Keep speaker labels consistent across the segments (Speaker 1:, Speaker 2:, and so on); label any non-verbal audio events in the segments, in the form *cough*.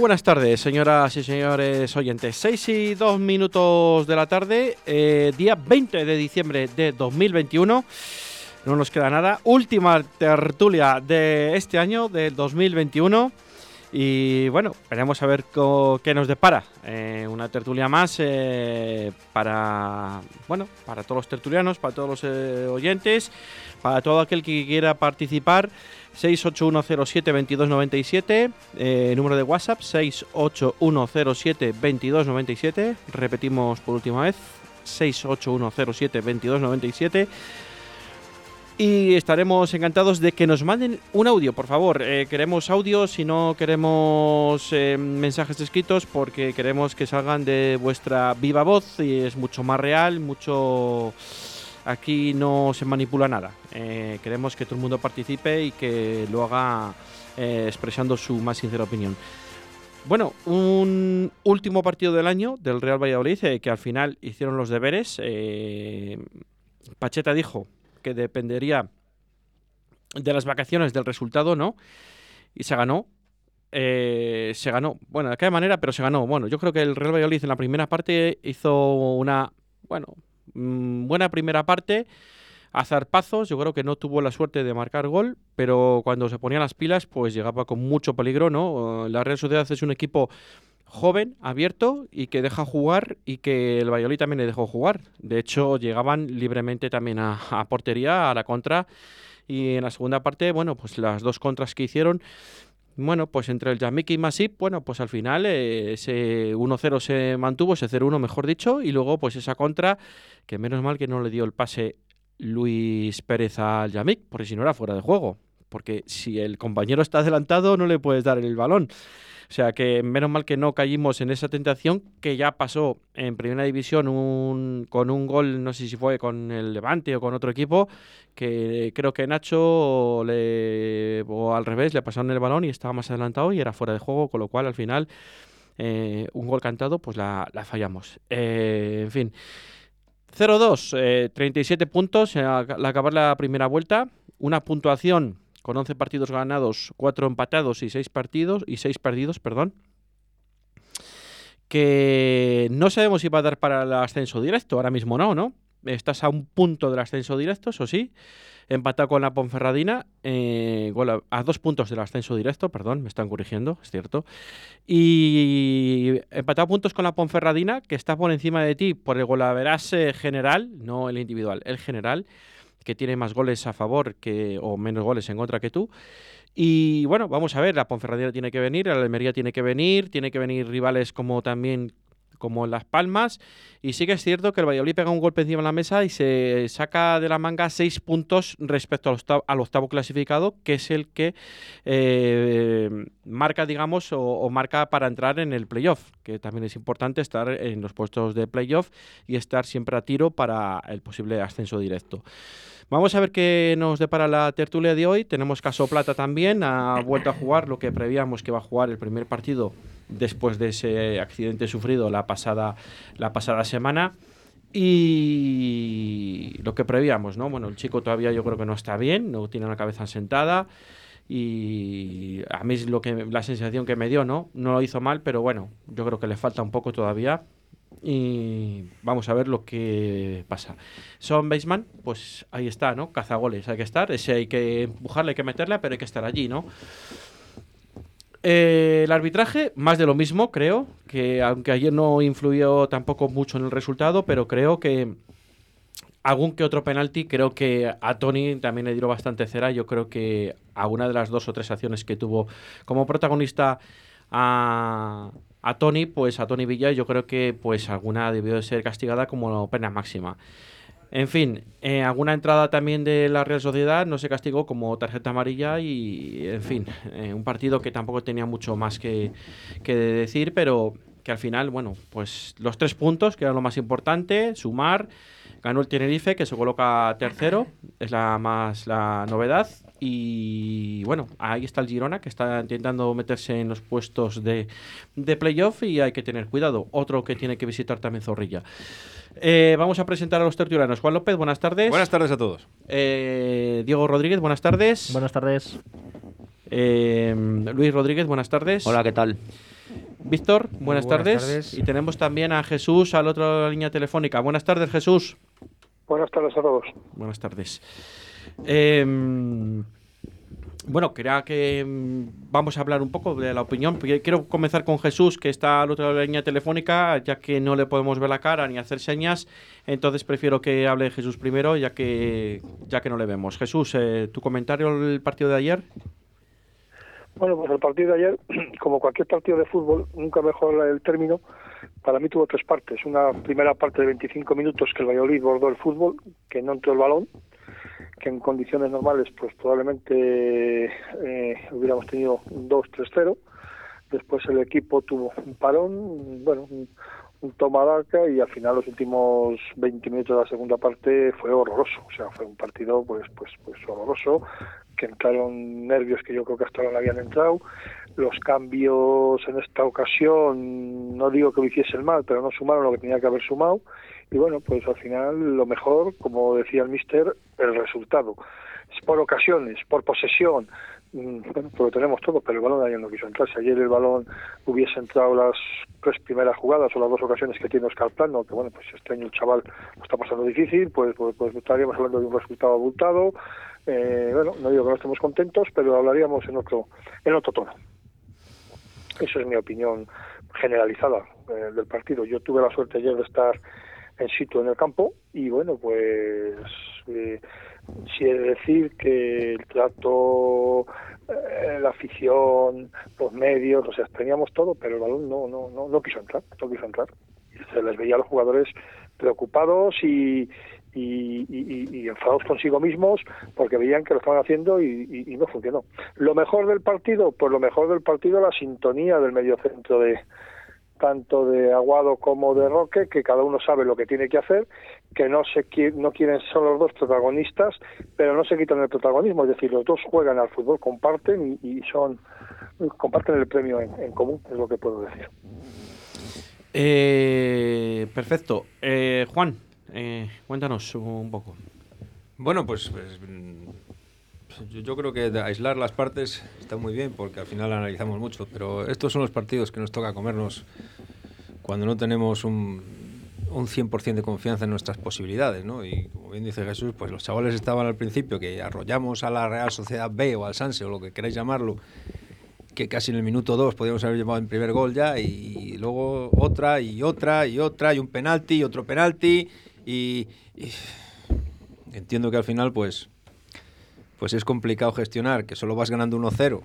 Speaker 1: Buenas tardes, señoras y señores oyentes. 6 y 2 minutos de la tarde, eh, día 20 de diciembre de 2021. No nos queda nada. Última tertulia de este año, del 2021. Y bueno, veremos a ver qué nos depara. Eh, una tertulia más eh, para, bueno, para todos los tertulianos, para todos los oyentes, para todo aquel que quiera participar. 681072297, eh, número de WhatsApp 681072297, repetimos por última vez, 681072297. Y estaremos encantados de que nos manden un audio, por favor. Eh, queremos audios y no queremos eh, mensajes escritos porque queremos que salgan de vuestra viva voz y es mucho más real, mucho Aquí no se manipula nada. Eh, queremos que todo el mundo participe y que lo haga expresando su más sincera opinión. Bueno, un último partido del año del Real Valladolid que al final hicieron los deberes. Pacheta dijo que dependería de las vacaciones del resultado, ¿no? Y se ganó. se ganó. Bueno, de aquella manera, pero se ganó. Bueno, yo creo que el Real Valladolid en la primera parte hizo una, bueno, Mm, buena primera parte. A zarpazos, yo creo que no tuvo la suerte de marcar gol, pero cuando se ponía las pilas, pues llegaba con mucho peligro, ¿no? La Real Sociedad es un equipo joven, abierto y que deja jugar y que el Valladolid también le dejó jugar. De hecho, llegaban libremente también *laughs* a, portería, a la contra. Y en la segunda parte, bueno, pues las dos contras que hicieron bueno, pues entre el Yamik y Masip, bueno, pues al final eh, ese 1-0 se mantuvo, ese 0-1 mejor dicho, y luego pues esa contra, que menos mal que no le dio el pase Luis Pérez al Yamik, porque si no era fuera de juego. Porque si el compañero está adelantado no le puedes dar el balón. O sea que menos mal que no caímos en esa tentación que ya pasó en Primera División un, con un gol, no sé si fue con el Levante o con otro equipo, que creo que Nacho le, o al revés le pasaron el balón y estaba más adelantado y era fuera de juego, con lo cual al final eh, un gol cantado pues la, fallamos. Eh, en fin. 0-2, 37 eh, puntos al acabar la primera vuelta, una puntuación con 11 partidos ganados, 4 empatados y 6 partidos y 6 perdidos, perdón. Que no sabemos si va a dar para el ascenso directo, ahora mismo no, ¿no? Estás a un punto del ascenso directo, eso sí. Empatado con la Ponferradina, eh, a dos puntos del ascenso directo, perdón, me están corrigiendo, es cierto. Y empatado puntos con la Ponferradina, que está por encima de ti por el golaverase general, no el individual, el general que tiene más goles a favor que, o menos goles en contra que tú. Y bueno, vamos a ver, la Ponferradina tiene que venir, la Almería tiene que venir, tiene que venir rivales como también como Las Palmas. Y sí que es cierto que el Valladolid pega un golpe encima de la mesa y se saca de la manga seis puntos respecto al octavo, clasificado, que es el que eh, marca, digamos, o, o, marca para entrar en el playoff, que también es importante estar en los puestos de playoff y estar siempre a tiro para el posible ascenso directo. Vamos a ver qué nos depara la tertulia de hoy. Tenemos Caso Plata también, ha vuelto a jugar lo que prevíamos que va a jugar el primer partido después de ese accidente sufrido la pasada, la pasada semana. Y lo que prevíamos, ¿no? Bueno, el chico todavía yo creo que no está bien, no tiene la cabeza sentada y a mí es lo que la sensación que me dio, ¿no? No lo hizo mal, pero bueno, yo creo que le falta un poco todavía y vamos a ver lo que pasa. Son Baseman, pues ahí está, ¿no? Cazagoles, hay que estar, ese hay que empujarle, hay que meterle, pero hay que estar allí, ¿no? Eh, el arbitraje, más de lo mismo, creo, que aunque ayer no influyó tampoco mucho en el resultado, pero creo que algún que otro penalti, creo que a Tony también le dio bastante cera. Yo creo que a una de las dos o tres acciones que tuvo como protagonista a, a Tony, pues a Tony Villa, yo creo que pues alguna debió de ser castigada como pena máxima. En fin, eh, alguna entrada también de la Real Sociedad no se castigó como tarjeta amarilla y, en fin, eh, un partido que tampoco tenía mucho más que, que decir, pero que al final, bueno, pues los tres puntos, que era lo más importante, sumar, ganó el Tenerife, que se coloca tercero, es la más la novedad, y bueno, ahí está el Girona, que está intentando meterse en los puestos de, de playoff y hay que tener cuidado. Otro que tiene que visitar también Zorrilla. Eh, vamos a presentar a los tertulianos. Juan López, buenas tardes.
Speaker 2: Buenas tardes a todos.
Speaker 1: Eh, Diego Rodríguez, buenas tardes.
Speaker 3: Buenas tardes.
Speaker 1: Eh, Luis Rodríguez, buenas tardes.
Speaker 4: Hola, ¿qué tal?
Speaker 1: Víctor, buenas,
Speaker 3: buenas
Speaker 1: tardes.
Speaker 3: tardes.
Speaker 1: Y tenemos también a Jesús al otro lado de la línea telefónica. Buenas tardes, Jesús.
Speaker 5: Buenas tardes a todos.
Speaker 1: Buenas tardes. Eh, bueno, quería que mm, vamos a hablar un poco de la opinión. Quiero comenzar con Jesús, que está al otro lado de la línea telefónica, ya que no le podemos ver la cara ni hacer señas. Entonces prefiero que hable Jesús primero, ya que ya que no le vemos. Jesús, eh, tu comentario del partido de ayer.
Speaker 5: Bueno, pues el partido de ayer, *clears throat* como cualquier partido de fútbol, nunca mejor el término, para mí tuvo tres partes. Una primera parte de 25 minutos que el Valladolid bordó el fútbol, que no entró el balón, que en condiciones normales pues probablemente eh, hubiéramos tenido un 2-3-0. Después el equipo tuvo un parón, bueno, un, un toma daca y al final los últimos 20 minutos de la segunda parte fue horroroso. O sea, fue un partido pues pues pues horroroso, que entraron nervios que yo creo que hasta ahora no habían entrado. Los cambios en esta ocasión, no digo que lo hiciesen mal, pero no sumaron lo que tenía que haber sumado. Y bueno, pues al final lo mejor, como decía el mister, el resultado. Es por ocasiones, por posesión, mm, bueno, pues lo tenemos todo, pero el balón ayer no quiso entrar. Si ayer el balón hubiese entrado las tres primeras jugadas o las dos ocasiones que tiene Oscar Plano, que bueno, pues este año el chaval lo está pasando difícil, pues, pues, pues estaríamos hablando de un resultado abultado. Eh, bueno, no digo que no estemos contentos, pero hablaríamos en otro, en otro tono. Eso es mi opinión generalizada eh, del partido. Yo tuve la suerte ayer de estar en sitio en el campo y bueno, pues eh, si de decir que el trato, eh, la afición, los medios, o sea, teníamos todo, pero el balón no, no, no, no quiso entrar, no quiso entrar. Se les veía a los jugadores preocupados y, y, y, y, enfadados consigo mismos porque veían que lo estaban haciendo y, no funcionó. Lo mejor del partido, pues lo mejor del partido la sintonía del mediocentro de tanto de Aguado como de Roque, que cada uno sabe lo que tiene que hacer, que no se no quieren ser los dos protagonistas, pero no se quitan el protagonismo, es decir, los dos juegan al fútbol, comparten y, y son comparten el premio en, en común, es lo que puedo decir.
Speaker 1: Eh, perfecto. Eh, Juan, eh, cuéntanos un poco.
Speaker 2: Bueno, pues, pues yo, yo, creo que aislar las partes está muy bien porque al final analizamos mucho, pero estos son los partidos que nos toca comernos cuando no tenemos un, un 100% de confianza en nuestras posibilidades, ¿no? Y como bien dice Jesús, pues los chavales estaban al principio que arrollamos a la Real Sociedad B o al Sanse o lo que queráis llamarlo, que casi en el minuto 2 podíamos haber llevado el primer gol ya y luego otra y otra y otra y un penalti y otro penalti y, entiendo que al final pues pues es complicado gestionar que solo vas ganando 1-0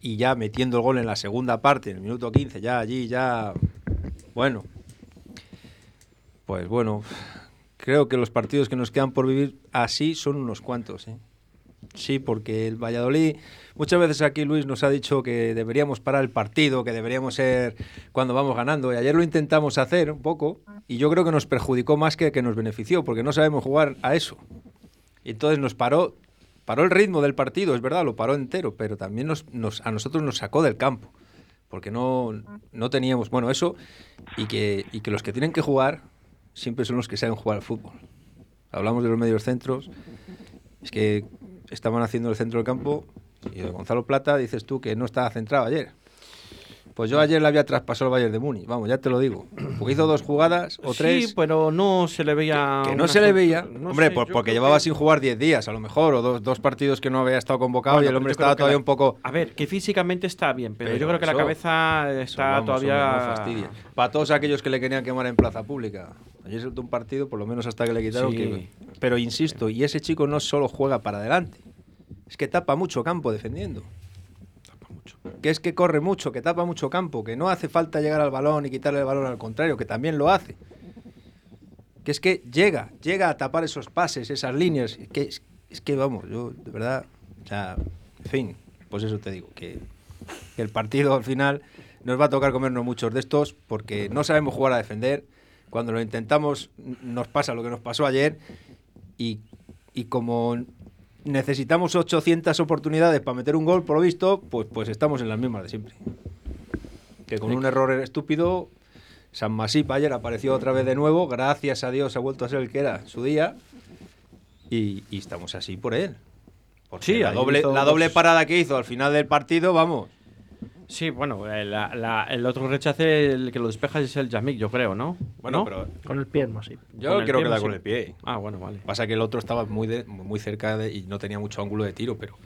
Speaker 2: y ya metiendo el gol en la segunda parte, en el minuto 15, ya allí, ya. Bueno. Pues bueno, creo que los partidos que nos quedan por vivir así son unos cuantos, ¿eh? Sí, porque el Valladolid, muchas veces aquí Luis nos ha dicho que deberíamos parar el partido, que deberíamos ser cuando vamos ganando, y ayer lo intentamos hacer un poco, y yo creo que nos perjudicó más que que nos benefició, porque no sabemos jugar a eso. Y entonces nos paró, paró el ritmo del partido, es verdad, lo paró entero, pero también nos, nos, a nosotros nos sacó del campo. porque no, no teníamos, bueno, eso, y que, y que los que tienen que jugar siempre son los que saben jugar al fútbol. Hablamos de los medios centros, es que estaban haciendo el centro del campo y Gonzalo Plata dices tú que no estaba centrado ayer. Pues yo ayer le había traspasado el Bayern de Muni, vamos, ya te lo digo. Porque hizo dos jugadas o tres.
Speaker 1: Sí, pero no se le veía.
Speaker 2: Que no
Speaker 1: una
Speaker 2: se le veía.
Speaker 1: no
Speaker 2: hombre,
Speaker 1: sé,
Speaker 2: por-
Speaker 1: yo
Speaker 2: porque llevaba
Speaker 1: que-
Speaker 2: sin jugar 10 días, a lo mejor, o dos, dos partidos que no había estado convocado
Speaker 1: Bueno,
Speaker 2: y el hombre
Speaker 1: yo
Speaker 2: estaba
Speaker 1: que
Speaker 2: todavía
Speaker 1: la-
Speaker 2: un poco.
Speaker 1: A ver, que físicamente está bien, pero, yo
Speaker 2: Pero
Speaker 1: creo que la
Speaker 2: eso-
Speaker 1: cabeza
Speaker 2: Eso,
Speaker 1: está
Speaker 2: vamos,
Speaker 1: todavía.
Speaker 2: hombre, no fastidia. Para todos aquellos que le querían quemar en plaza pública. Ayer se un partido, por lo menos hasta que le quitaron.
Speaker 1: Sí.
Speaker 2: que- pero insisto, y ese chico no solo juega para adelante, es que tapa mucho campo defendiendo. Que es que corre mucho, que tapa mucho campo, que no hace falta llegar al balón y quitarle el balón al contrario, que también lo hace. Que es que llega, llega a tapar esos pases, esas líneas. Que es, es que vamos, yo de verdad, o sea, en fin, pues eso te digo, que, que el partido al final nos va a tocar comernos muchos de estos porque no sabemos jugar a defender. Cuando lo intentamos nos pasa lo que nos pasó ayer y, y como necesitamos 800 oportunidades para meter un gol, por lo visto, pues, pues estamos en las mismas de siempre. Que con un error estúpido, San Masip ayer apareció otra vez de nuevo, gracias a Dios ha vuelto a ser el que era su día y, y estamos así por él. Porque
Speaker 1: Sí,
Speaker 2: la doble, la doble parada que hizo al final del partido, vamos.
Speaker 1: Sí, bueno, eh, la- la- el otro rechace, el que lo despeja es el Yamik, yo creo, ¿no?
Speaker 2: Bueno,
Speaker 1: ¿No?
Speaker 2: pero
Speaker 3: Con el pie más, sí.
Speaker 2: yo
Speaker 1: Con el
Speaker 2: creo
Speaker 1: pie,
Speaker 2: que da
Speaker 1: sí.
Speaker 2: con el pie.
Speaker 1: Ah, bueno, vale.
Speaker 2: Pasa que el otro estaba muy, de- muy cerca de- y no tenía mucho ángulo de tiro, pero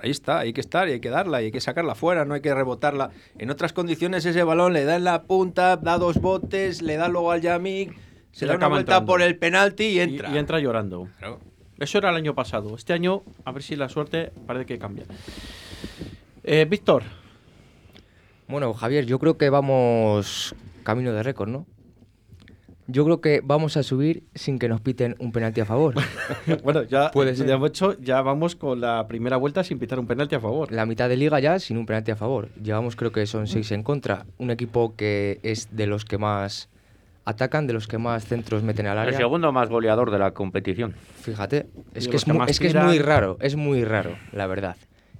Speaker 2: ahí está, hay que estar y hay que darla y hay que sacarla fuera, no hay que rebotarla. En otras condiciones ese balón le da en la punta, da dos botes, le da luego al Yamik, se
Speaker 1: Y
Speaker 2: da una
Speaker 1: acaba
Speaker 2: vuelta
Speaker 1: entrando.
Speaker 2: por el penalti y
Speaker 1: Y,
Speaker 2: entra.
Speaker 1: y entra llorando.
Speaker 2: Claro.
Speaker 1: Eso era el año pasado. Este año, a ver si la suerte parece que cambia. Eh, Víctor,
Speaker 4: Bueno, Javier, yo creo que vamos camino de récord, ¿no? Yo creo que vamos a subir sin que nos piten un penalti a favor. *laughs*
Speaker 1: bueno, ya,
Speaker 4: Puede ser.
Speaker 1: ya hemos hecho, ya vamos con la primera vuelta sin pitar un penalti a favor.
Speaker 4: La mitad de liga ya sin un penalti a favor. Llevamos creo que son seis en contra. Un equipo que es de los que más atacan, de los que más centros meten al
Speaker 6: El
Speaker 4: área.
Speaker 6: segundo más goleador de la competición.
Speaker 4: Fíjate, es que es,
Speaker 1: que
Speaker 4: mu-
Speaker 1: más
Speaker 4: es que es
Speaker 1: tiran.
Speaker 4: muy raro, es muy raro, la verdad.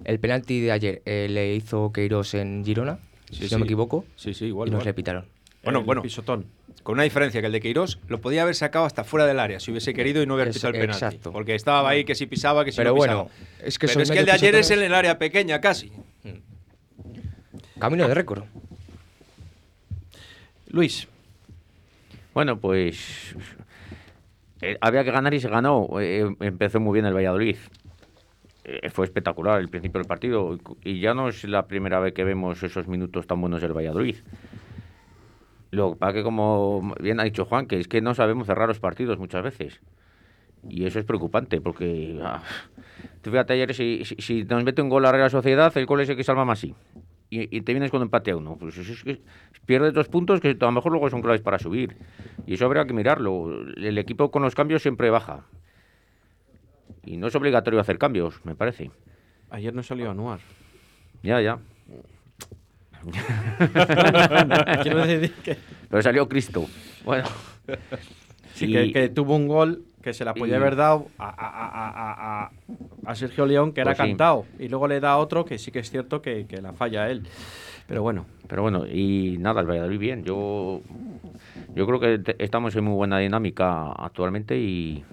Speaker 4: El penalti de ayer eh, le hizo Queiroz en Girona,
Speaker 2: Sí,
Speaker 4: si
Speaker 2: sí.
Speaker 4: no me equivoco,
Speaker 2: Sí, sí, igual.
Speaker 4: y nos
Speaker 2: igual.
Speaker 4: le pitaron.
Speaker 2: Bueno,
Speaker 1: El
Speaker 2: bueno,
Speaker 1: pisotón.
Speaker 2: con una diferencia que el de Queiroz lo podía haber sacado hasta fuera del área si hubiese querido y no hubiera pisado el penalti.
Speaker 4: exacto.
Speaker 2: Porque estaba ahí que si pisaba, que si
Speaker 4: Pero
Speaker 2: no pisaba.
Speaker 4: bueno, es que
Speaker 2: Pero es que el de ayer es en el área pequeña casi.
Speaker 4: Camino de récord.
Speaker 1: Luis,
Speaker 6: Bueno, pues eh, había que ganar y se ganó. Eh, empezó muy bien el Valladolid. Eh, fue espectacular el principio del partido y ya no es la primera vez que vemos esos minutos tan buenos del Valladolid. Lo que pasa que, como bien ha dicho Juan, que es que no sabemos cerrar los partidos muchas veces. Y eso es preocupante, porque ah, fíjate ayer, si, si, nos mete un gol a la Real Sociedad, el gol es el que salva más sí. Y, y te vienes con empate a uno. Pues eso es que pierdes dos puntos que a lo mejor luego son claves para subir. Y eso habría que mirarlo. El equipo con los cambios siempre baja. Y no es obligatorio hacer cambios, me parece.
Speaker 1: ayer no salió Anuar.
Speaker 6: Ya, ya. *laughs*
Speaker 1: Quiero decir que,
Speaker 6: Pero salió Cristo. Bueno.
Speaker 1: sí,
Speaker 6: Y-
Speaker 1: que, que tuvo un gol que se la podía
Speaker 6: y-
Speaker 1: haber dado a, a- a- a- Sergio León, que era
Speaker 6: Pues sí.
Speaker 1: cantado. Y luego le da otro que sí que es cierto que, que la falla él. Pero bueno,
Speaker 6: Pero bueno, y nada, el Valladolid bien. Yo, yo creo que te- estamos en muy buena dinámica actualmente y,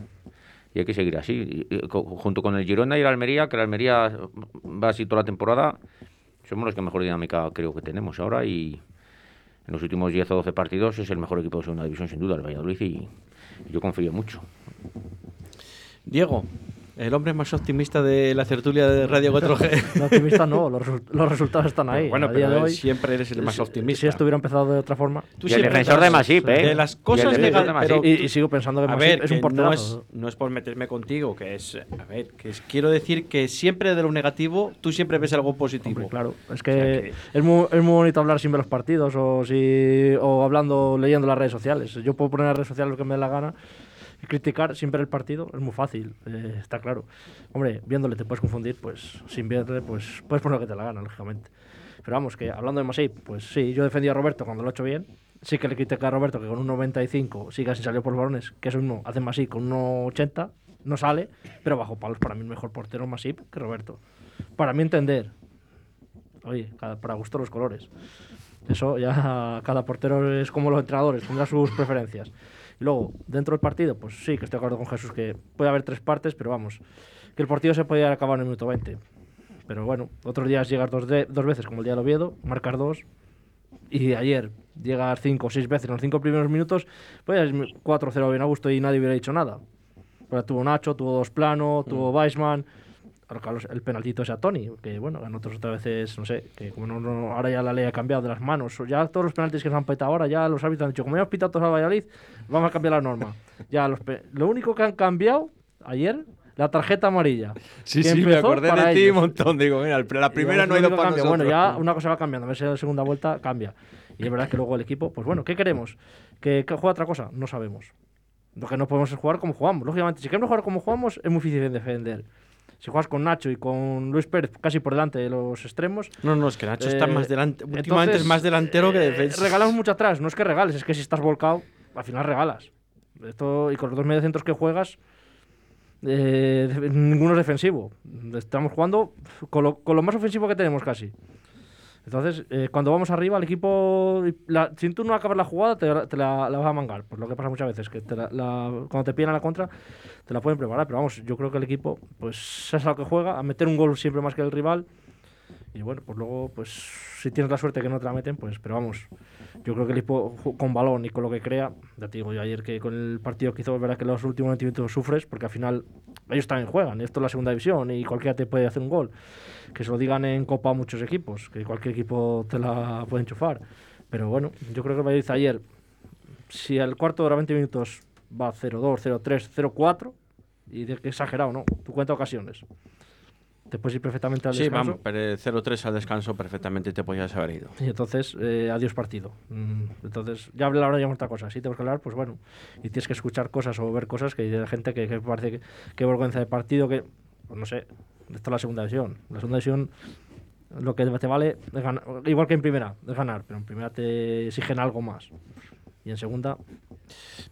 Speaker 6: y hay que seguir así. Junto con el Girona y el Almería, que el Almería va así toda la temporada, somos los que mejor dinámica creo que tenemos ahora y en los últimos 10 o 12 partidos es el mejor equipo de segunda división sin duda, el Valladolid, y yo confío mucho.
Speaker 1: Diego, el hombre más optimista de la tertulia de Radio 4G.
Speaker 3: No, optimista no, los, los resultados están ahí.
Speaker 1: bueno,
Speaker 3: a día
Speaker 1: pero
Speaker 3: de hoy,
Speaker 1: siempre eres el más
Speaker 3: si-
Speaker 1: optimista.
Speaker 3: Si esto hubiera empezado de otra forma.
Speaker 1: Tú
Speaker 6: Y el defensor de Masip, ¿eh?
Speaker 1: De las cosas pero-
Speaker 3: Y, y sigo pensando que
Speaker 1: a
Speaker 3: Masip
Speaker 1: ver,
Speaker 3: es
Speaker 1: que
Speaker 3: un
Speaker 1: no
Speaker 3: porterazo.
Speaker 1: es, no es por meterme contigo, que es. A ver, que es, quiero decir que siempre de lo negativo tú siempre ves algo positivo.
Speaker 3: Hombre, claro, es
Speaker 1: O
Speaker 3: que,
Speaker 1: sea que-
Speaker 3: Es, muy, es muy bonito hablar sin ver los partidos o, si, o hablando, leyendo las redes sociales. Yo puedo poner en las redes sociales lo que me dé la gana criticar sin ver el partido es muy fácil, eh, está claro. Hombre, viéndole te puedes confundir, pues sin verle, pues puedes poner lo que te la gana, lógicamente. Pero vamos, que hablando de Masip, pues sí, yo defendí a Roberto cuando lo ha hecho bien. Sí que le critiqué a Roberto que con un 95 siga sin salir por los balones, que eso mismo hace Masip con un 80, no sale, pero bajo palos para mí el mejor portero Masip que Roberto. Para mí entender, oye, cada- para gusto los colores. Eso ya cada portero es como los entrenadores, tendrá sus preferencias. Y luego, dentro del partido, pues sí, que estoy de acuerdo con Jesús que puede haber tres partes, pero vamos, que el partido se podía acabar en el minuto 20. Pero bueno, otros días llegar dos, de- dos veces, como el día del Oviedo, marcar dos, y ayer llegar cinco o seis veces en los cinco primeros minutos, pues 4-0 bien a gusto y nadie hubiera dicho nada. Pero tuvo Nacho, tuvo dos plano, tuvo Weisman, ahora Carlos, el penaltito ese a Tony, que bueno, en otras otras veces, no sé, que como no, no- ahora ya la ley ha cambiado de las manos, ya todos los penaltis que se han pitado ahora, ya los árbitros han dicho, como ya hemos pitado todos a Valladolid, vamos a cambiar la norma. *laughs* Ya los lo único que han cambiado ayer, la tarjeta amarilla.
Speaker 2: Sí, sí, me acordé de ti un montón. Digo, mira, la primera no ha ido para
Speaker 3: cambia.
Speaker 2: nosotros.
Speaker 3: Bueno, ya una cosa va cambiando. A ver si la segunda vuelta cambia. Y es verdad que luego el equipo, pues bueno, ¿qué queremos? ¿Que, que juegue otra cosa? No sabemos. Lo que no podemos es jugar como jugamos. Lógicamente, si queremos jugar como jugamos, es muy difícil de defender. Si juegas con Nacho y con Luis Pérez casi por delante de los extremos,
Speaker 1: No, no, es que Nacho está
Speaker 3: Eh,
Speaker 1: más delante. Últimamente
Speaker 3: entonces,
Speaker 1: es más delantero que
Speaker 3: eh,
Speaker 1: defensa.
Speaker 3: regalamos mucho atrás. No es que regales, es que si estás volcado, al final regalas. Esto, y con los dos mediocentros que juegas, eh, ninguno es defensivo. Estamos jugando con lo, con lo más ofensivo que tenemos casi. Entonces, eh, cuando vamos arriba, el equipo, la- si tú no acabas la jugada, te, te la, vas a mangar. Pues lo que pasa muchas veces, que te la- cuando te piden a la contra, te la pueden preparar. Pero vamos, yo creo que el equipo, pues es a lo que juega, a meter un gol siempre más que el rival. Y bueno, pues luego, pues si tienes la suerte que no te la meten, pues, pero vamos, yo creo que el equipo con balón y con lo que crea, ya te digo yo ayer que con el partido que hizo, verdad que los últimos 20 minutos sufres, porque al final ellos también juegan, esto es la segunda división y cualquiera te puede hacer un gol. Que se lo digan en Copa a muchos equipos, que cualquier equipo te la puede enchufar. Pero bueno, yo creo que el Valladolid ayer, si al cuarto de hora 20 minutos va 0-2, 0-3, 0-4, y de que exagerado, ¿no? Tú cuenta ocasiones. Te puedes ir perfectamente al
Speaker 1: Sí,
Speaker 3: descanso.
Speaker 1: vamos, pero el 0-3 al descanso perfectamente te podías haber ido.
Speaker 3: Y entonces, eh, adiós partido. Mm, Entonces, ya hablar ahora ya otra cosa. Si tenemos que hablar, pues bueno. Y tienes que escuchar cosas o ver cosas que hay de gente que, que parece que, que vergüenza de partido, que, pues no sé, esto es la segunda división. La segunda división lo que te vale es ganar, igual que en primera, es ganar, pero en primera te exigen algo más. Y en segunda,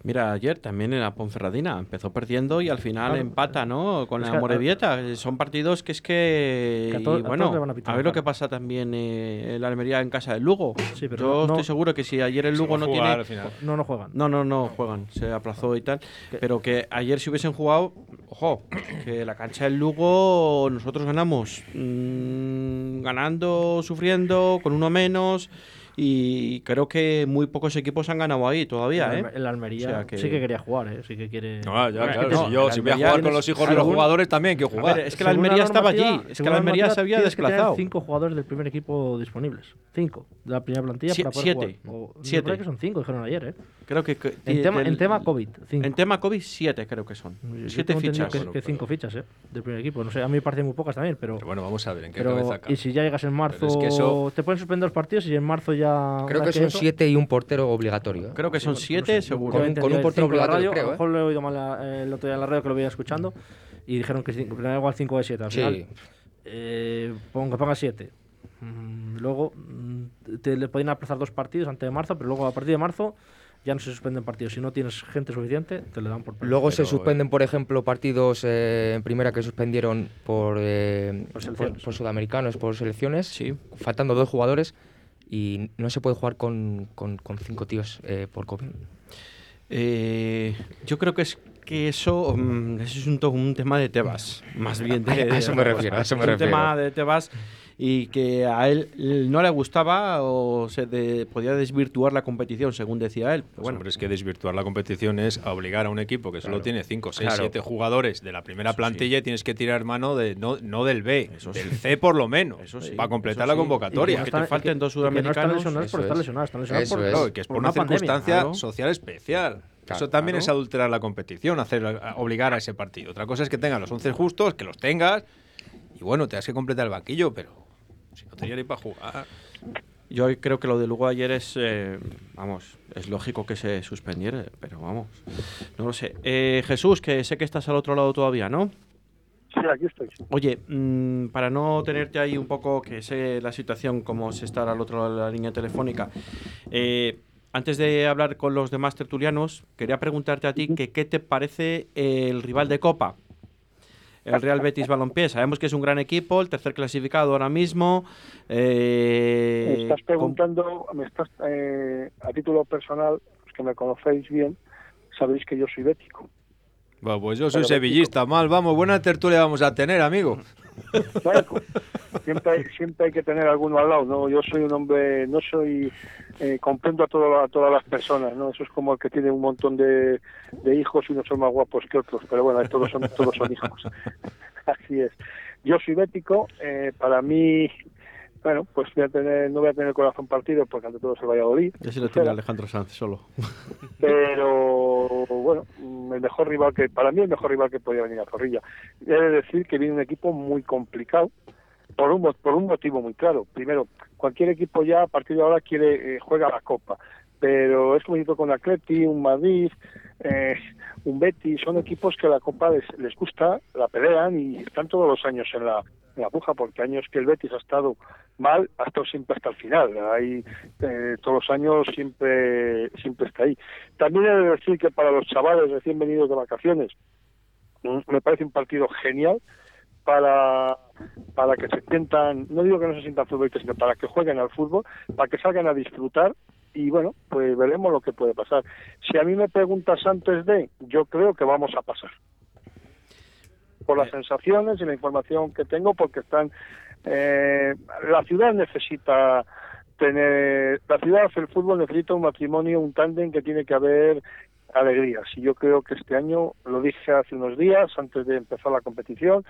Speaker 1: Mira, ayer también en la Ponferradina empezó perdiendo y al final
Speaker 3: Claro.
Speaker 1: empata, ¿no? Con la
Speaker 3: que a-
Speaker 1: Morevieta. Son partidos que es que.
Speaker 3: Que a
Speaker 1: y bueno,
Speaker 3: a pitar
Speaker 1: a ver lo que pasa también eh, en la Almería en casa del Lugo.
Speaker 3: Sí, pero
Speaker 1: Yo
Speaker 3: no-
Speaker 1: estoy seguro que si ayer el Lugo no
Speaker 2: jugar
Speaker 1: tiene.
Speaker 3: no, no juegan.
Speaker 1: No, no, no juegan, se aplazó y tal. Pero que ayer si hubiesen jugado, ojo, que la cancha del Lugo nosotros ganamos mm, ganando, sufriendo, con uno menos. Y creo que muy pocos equipos han ganado ahí todavía,
Speaker 3: el,
Speaker 1: ¿eh?
Speaker 3: El Almería
Speaker 1: O sea que-
Speaker 3: sí que quería jugar, ¿eh? Sí que quiere.
Speaker 2: No, ya, claro.
Speaker 1: no,
Speaker 2: si yo,
Speaker 1: el
Speaker 2: si voy a jugar con los hijos de los jugadores también, quiero jugar.
Speaker 1: ver, es que la
Speaker 3: Según
Speaker 1: Almería estaba allí, es que la Almería se había desplazado.
Speaker 3: cinco jugadores del primer equipo disponibles. Cinco. De la primera plantilla
Speaker 1: Sie-
Speaker 3: para poder
Speaker 1: siete.
Speaker 3: jugar. O-
Speaker 1: Siete.
Speaker 3: parece que son cinco, dijeron ayer, ¿eh?
Speaker 1: Creo que. que-
Speaker 3: En tema,
Speaker 1: del-
Speaker 3: en tema COVID, cinco.
Speaker 1: En tema COVID, siete creo que son.
Speaker 3: Yo
Speaker 1: Siete fichas.
Speaker 3: Que, que cinco fichas, ¿eh? Del primer equipo. No sé, a mí me parecen muy pocas también, pero.
Speaker 2: Pero bueno, vamos a ver en qué
Speaker 3: pero-
Speaker 2: cabeza cabe.
Speaker 3: y si ya llegas en marzo, te pueden suspender los partidos y en marzo ya.
Speaker 4: Creo
Speaker 3: una
Speaker 4: que son
Speaker 3: eso-
Speaker 4: siete y un portero obligatorio. ¿eh?
Speaker 1: Creo que son siete, seguro.
Speaker 3: Yo
Speaker 4: Con-
Speaker 3: entendí
Speaker 4: con un portero obligatorio,
Speaker 3: radio,
Speaker 4: creo,
Speaker 3: A lo
Speaker 4: ¿eh?
Speaker 3: mejor lo he oído mal la- el otro día en la radio que lo veía escuchando y dijeron que era igual 5 de 7. Al
Speaker 4: Sí.
Speaker 3: final, eh, ponga, ponga 7. luego mm, te le podían aplazar dos partidos antes de marzo, pero luego a partir de marzo ya no se suspenden partidos. Si no tienes gente suficiente, te le dan por perdido.
Speaker 4: Luego se
Speaker 2: Pero,
Speaker 4: suspenden, por ejemplo, partidos eh, en primera que suspendieron por, eh,
Speaker 3: Por
Speaker 4: por, por sudamericanos, por selecciones,
Speaker 1: Sí.
Speaker 4: faltando dos jugadores y no se puede jugar con, con- con cinco tíos eh, por COVID.
Speaker 1: Eh, yo creo que es que eso, mm, eso es un, tema de Tebas, más bien de,
Speaker 4: A eso
Speaker 1: de
Speaker 4: me refiero, a eso me
Speaker 1: es *laughs* un
Speaker 4: refiero.
Speaker 1: tema de Tebas y que a él no le gustaba o se de- podía desvirtuar la competición, según decía él. Pero
Speaker 2: Pues,
Speaker 1: bueno,
Speaker 2: hombre, es que desvirtuar la competición es obligar a un equipo que solo tiene 5, 6,
Speaker 1: Claro.
Speaker 2: 7 jugadores de la primera
Speaker 1: Eso
Speaker 2: plantilla y tienes que tirar mano de no, no del B,
Speaker 1: Eso
Speaker 2: del
Speaker 1: sí.
Speaker 2: C por lo menos,
Speaker 1: Eso sí,
Speaker 2: para completar
Speaker 1: eso
Speaker 2: la
Speaker 1: sí.
Speaker 2: convocatoria.
Speaker 1: que te falten dos
Speaker 3: no
Speaker 1: sudamericanos,
Speaker 3: por estar lesionados, están lesionados por.
Speaker 2: Claro, que es por, una, circunstancia
Speaker 1: claro.
Speaker 2: social especial.
Speaker 4: Claro,
Speaker 2: Eso también
Speaker 1: claro.
Speaker 2: es adulterar la competición, hacer, a- obligar a ese partido. Otra cosa es que tengan los 11 justos, que los tengas, y bueno, te has que completar el banquillo, pero si no tenías ni para jugar.
Speaker 1: yo creo que lo de Lugo ayer es, eh, vamos, es lógico que se suspendiera, pero vamos, no lo sé. Eh, Jesús, que sé que estás al otro lado todavía, ¿no?
Speaker 5: Sí, aquí estoy.
Speaker 1: Oye, mm, para no tenerte ahí un poco, que sé la situación, como se está al otro lado de la línea telefónica, eh, antes de hablar con los demás tertulianos, quería preguntarte a ti que qué te parece el rival de Copa. El Real Betis Balompié. Sabemos que es un gran equipo, el tercer clasificado ahora mismo. eh,
Speaker 5: Me estás
Speaker 1: con-
Speaker 5: preguntando, me estás, eh, a título personal, los que me conocéis bien, sabéis que yo soy bético.
Speaker 2: Bueno, pues yo soy
Speaker 5: Pero,
Speaker 2: sevillista, mal, vamos, buena tertulia vamos a tener, amigo.
Speaker 5: Siempre, hay, siempre hay que tener alguno al lado, ¿no? Yo soy un hombre, no soy, eh, comprendo a, todo- a todas las personas, ¿no? Eso es como el que tiene un montón de, de hijos y unos son más guapos que otros, pero bueno, todos son, todos son hijos. *laughs* Así es. Yo soy bético, eh, para mí, bueno, pues voy a tener, no voy a tener el corazón partido porque ante todo es el Valladolid.
Speaker 1: Ya se lo tiene Alejandro Sanz solo. *laughs*
Speaker 5: pero bueno, el mejor rival que para mí el mejor rival que podía venir a Zorrilla. He de decir que viene un equipo muy complicado por un por un motivo muy claro. Primero, cualquier equipo ya a partir de ahora quiere eh, juega la Copa, pero es como hizo con Atleti, un Madrid, eh, un Betis, son equipos que la Copa les, les gusta, la pelean y están todos los años en la la puja, porque años que el Betis ha estado mal, ha estado siempre hasta el final. Ahí, eh, todos los años siempre, siempre está ahí. También he de decir que para los chavales recién venidos de vacaciones, mm, me parece un partido genial para para que se sientan, no digo que no se sientan futbolistas, sino para que jueguen al fútbol, para que salgan a disfrutar y bueno, pues veremos lo que puede pasar. Si a mí me preguntas antes de, yo creo que vamos a pasar. Por las sensaciones y la información que tengo, porque están. eh, la ciudad necesita tener. La ciudad, el fútbol necesita un matrimonio, un tándem que tiene que haber alegrías. Y yo creo que este año, lo dije hace unos días, antes de empezar la competición,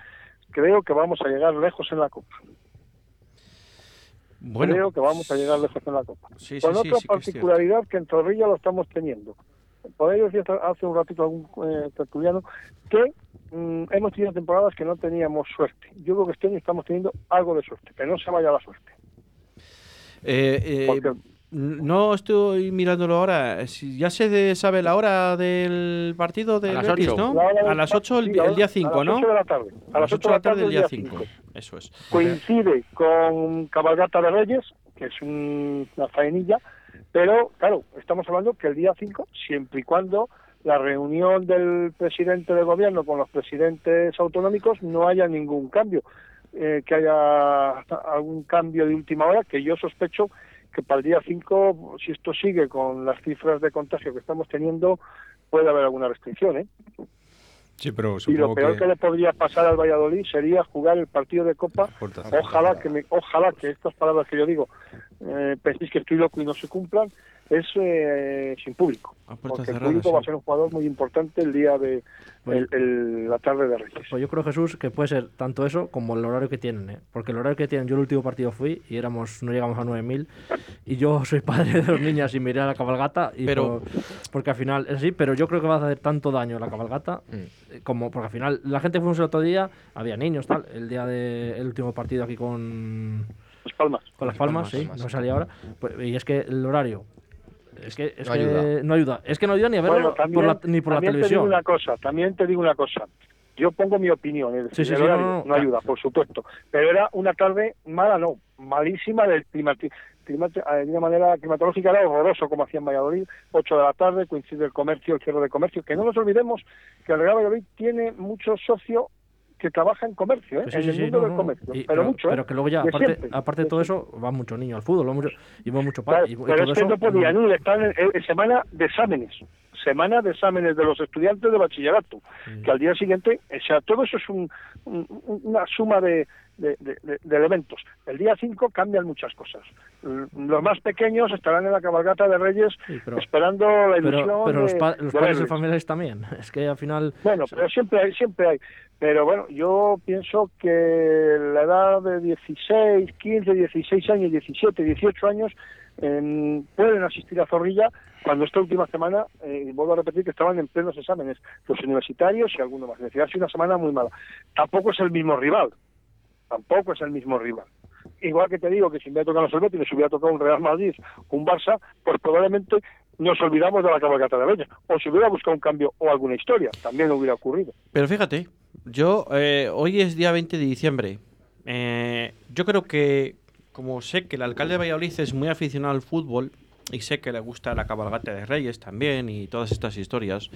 Speaker 5: creo que vamos a llegar lejos en la Copa.
Speaker 1: Bueno,
Speaker 5: creo que vamos a llegar lejos en la Copa.
Speaker 1: sí,
Speaker 5: Con
Speaker 1: sí,
Speaker 5: otra
Speaker 1: sí
Speaker 5: particularidad que en Zorrilla lo estamos teniendo. Por ello hace un ratito algún eh, tertuliano que mm, hemos tenido temporadas que no teníamos suerte. Yo creo que este año estamos teniendo algo de suerte, que no se vaya la suerte.
Speaker 1: Eh, eh,
Speaker 5: Porque-
Speaker 1: no estoy mirándolo ahora. Si ya se de- sabe la hora del partido del
Speaker 6: A las
Speaker 1: Betis,
Speaker 6: ocho.
Speaker 1: ¿no?
Speaker 5: La
Speaker 1: A las
Speaker 5: par-
Speaker 1: 8 el,
Speaker 5: sí,
Speaker 1: el día
Speaker 5: A
Speaker 1: 5,
Speaker 5: las
Speaker 1: ¿no?
Speaker 5: 8 de la tarde.
Speaker 1: A las 8 de la tarde del día 5. Eso es.
Speaker 5: Coincide con Cabalgata de Reyes, que es un- una faenilla, pero claro, estamos hablando que el día 5, siempre y cuando la reunión del presidente de gobierno con los presidentes autonómicos no haya ningún cambio, eh, que haya algún cambio de última hora, que yo sospecho que para el día 5, si esto sigue con las cifras de contagio que estamos teniendo, puede haber alguna restricción, ¿eh?
Speaker 2: Sí, pero
Speaker 5: Y lo peor
Speaker 2: que...
Speaker 5: que... le podría pasar al Valladolid sería jugar el partido de Copa. Ojalá que me, ojalá que estas palabras que yo digo, eh, penséis que estoy loco y no se cumplan, es eh, sin público. Porque el público va a ser un jugador muy importante el día de
Speaker 3: Pues-
Speaker 5: el- el- la tarde de Reyes.
Speaker 3: Pues yo creo, Jesús, que puede ser tanto eso como el horario que tienen, ¿eh? Porque el horario que tienen, yo el último partido fui y éramos, no llegamos a 9.000 y yo *laughs* soy padre de dos niñas y miré a la cabalgata y
Speaker 1: Pero-
Speaker 3: por- porque al final, es así, pero yo creo que va a hacer tanto daño la cabalgata eh, como, porque al final la gente fuimos el otro día, había niños, tal, el día del último partido aquí con,
Speaker 5: Las Palmas.
Speaker 3: con las palmas, sí,
Speaker 4: Palmas.
Speaker 3: no salía ahora, pues, y es que el horario... Es que, es
Speaker 4: No
Speaker 3: que
Speaker 4: ayuda.
Speaker 3: no ayuda. Es que no ayuda ni a verlo
Speaker 5: Bueno, también,
Speaker 3: por la- ni por la
Speaker 5: también te digo
Speaker 3: televisión.
Speaker 5: una cosa, también te digo una cosa. Yo pongo mi opinión, es decir,
Speaker 3: Sí, sí,
Speaker 5: el
Speaker 3: sí, no,
Speaker 5: ayuda, por supuesto. Pero era una tarde mala, no, malísima del clima. clima- eh, de una manera climatológica era horroroso como hacía en Valladolid, 8 de la tarde, coincide el comercio, el cierre de comercio, que no nos olvidemos que el Real Valladolid tiene mucho socio que trabaja en comercio, ¿eh?
Speaker 3: Sí, sí,
Speaker 5: en el
Speaker 3: sí,
Speaker 5: mundo
Speaker 3: no,
Speaker 5: del
Speaker 3: no.
Speaker 5: comercio,
Speaker 3: Y-
Speaker 5: pero, mucho, ¿eh?
Speaker 3: pero que luego ya,
Speaker 5: De
Speaker 3: aparte,
Speaker 5: siempre.
Speaker 3: aparte de todo eso, va mucho niño al fútbol, va mucho, y va mucho
Speaker 5: Claro,
Speaker 3: padre. y, y
Speaker 5: pero
Speaker 3: todo
Speaker 5: es que
Speaker 3: eso,
Speaker 5: no podían
Speaker 3: mm,
Speaker 5: ir, están en, en semana de exámenes, semana de exámenes de los estudiantes de bachillerato, que al día siguiente, o sea, todo eso es un- un- un- una suma de, de- de- de- de elementos. El día 5 cambian muchas cosas. Los más pequeños estarán en la cabalgata de Reyes
Speaker 3: Sí, pero-
Speaker 5: esperando la ilusión
Speaker 3: pero los,
Speaker 5: de-
Speaker 3: pa- los
Speaker 5: de
Speaker 3: padres
Speaker 5: verles.
Speaker 3: familiares también. *laughs* Es que al final.
Speaker 5: Bueno, pero siempre hay, siempre hay. Pero bueno, yo pienso que la edad de 16, 15, 16 años, 17, 18 años em, pueden asistir a Zorrilla cuando esta última semana, eh, y vuelvo a repetir que estaban en plenos exámenes, los universitarios y algunos más. Es decir, una semana muy mala. Tampoco es el mismo rival, tampoco es el mismo rival. Igual que te digo que si me hubiera tocado los Betis, si hubiera tocado un Real Madrid, un Barça, pues probablemente nos olvidamos de la cabalgata de Reyes. O si hubiera buscado un cambio o alguna historia, también hubiera ocurrido.
Speaker 1: Pero fíjate, yo eh, hoy es día 20 de diciembre. Eh, yo creo que, como sé que el alcalde de Valladolid es muy aficionado al fútbol y sé que le gusta la cabalgata de Reyes también y todas estas historias,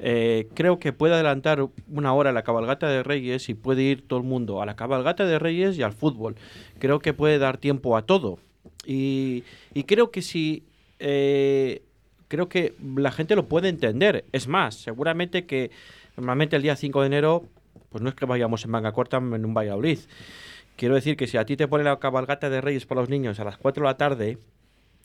Speaker 1: Eh, creo que puede adelantar una hora la cabalgata de Reyes y puede ir todo el mundo a la cabalgata de Reyes y al fútbol. Creo que puede dar tiempo a todo. Y, y creo que si eh, creo que la gente lo puede entender. Es más, seguramente que normalmente el día 5 de enero, pues no es que vayamos en manga corta en un Valladolid. Quiero decir que si a ti te pone la cabalgata de Reyes para los niños a las 4 de la tarde,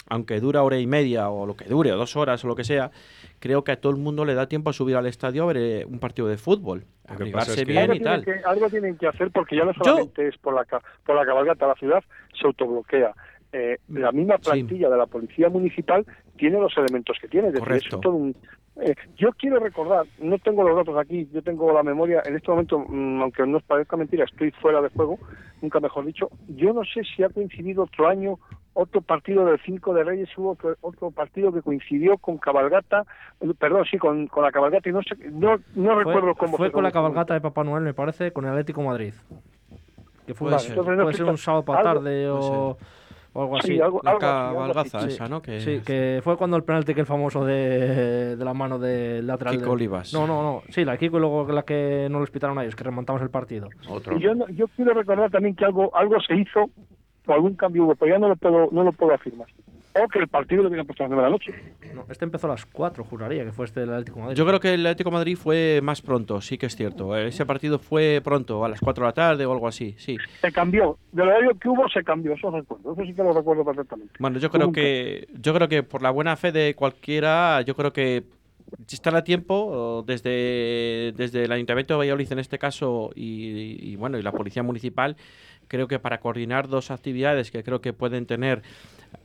Speaker 1: aunque dura hora y media o lo que dure, o dos horas o lo que sea, creo que a todo el mundo le da tiempo a subir al estadio a ver eh, un partido de fútbol,
Speaker 2: Lo que
Speaker 1: abrigarse
Speaker 2: pasa es que-
Speaker 1: bien
Speaker 5: algo,
Speaker 1: y
Speaker 5: tienen
Speaker 1: tal.
Speaker 5: que, algo tienen que hacer porque ya no solamente es por la, ca- por la cabalgata, la ciudad se autobloquea. Eh, la misma
Speaker 1: Sí.
Speaker 5: plantilla de la policía municipal tiene los elementos que tiene.
Speaker 1: Correcto.
Speaker 5: es todo un- eh, yo quiero recordar, no tengo los datos aquí, yo tengo la memoria, en este momento, mm, aunque no os parezca mentira, estoy fuera de juego, nunca mejor dicho, yo no sé si ha coincidido otro año otro partido del 5 de Reyes, hubo otro, otro partido que coincidió con cabalgata, eh, perdón, sí, con, con la cabalgata y no sé, no, no
Speaker 3: Fue,
Speaker 5: recuerdo cómo
Speaker 3: fue con la cabalgata de Papá Noel, me parece, con el Atlético Madrid. Que fue,
Speaker 1: Puede ser.
Speaker 5: Entonces, no
Speaker 3: puede ser
Speaker 5: explica-
Speaker 3: un sábado
Speaker 5: algo-
Speaker 3: tarde o, o algo así.
Speaker 5: Sí, algo,
Speaker 1: La
Speaker 5: algo así.
Speaker 1: esa, ¿no? Que
Speaker 3: Sí, que fue cuando el penalti que el famoso de, de la mano del lateral.
Speaker 1: Kiko
Speaker 3: de-
Speaker 1: Olivas.
Speaker 3: No, no, no. Sí, la Kiko y luego la que no lo pitaron a ellos, que remontamos el partido.
Speaker 6: Otro.
Speaker 5: Y yo, yo quiero recordar también que algo algo se hizo o algún cambio hubo, pero ya no lo puedo no lo puedo afirmar. O que el partido lo hubieran puesto a las nueve de la noche.
Speaker 3: No, este empezó a las 4, juraría, que fue este del Atlético de Madrid.
Speaker 1: Yo creo que el Atlético de Madrid fue más pronto, sí que es cierto. Ese partido fue pronto, a las 4 de la tarde o algo así, sí.
Speaker 5: Se cambió. Del horario que hubo se cambió, eso recuerdo. Eso sí que lo recuerdo perfectamente.
Speaker 1: Bueno, yo creo que yo creo que por la buena fe de cualquiera, yo creo que si está a tiempo desde, desde el Ayuntamiento de Valladolid en este caso y, y, bueno y la Policía Municipal, creo que para coordinar dos actividades que creo que pueden tener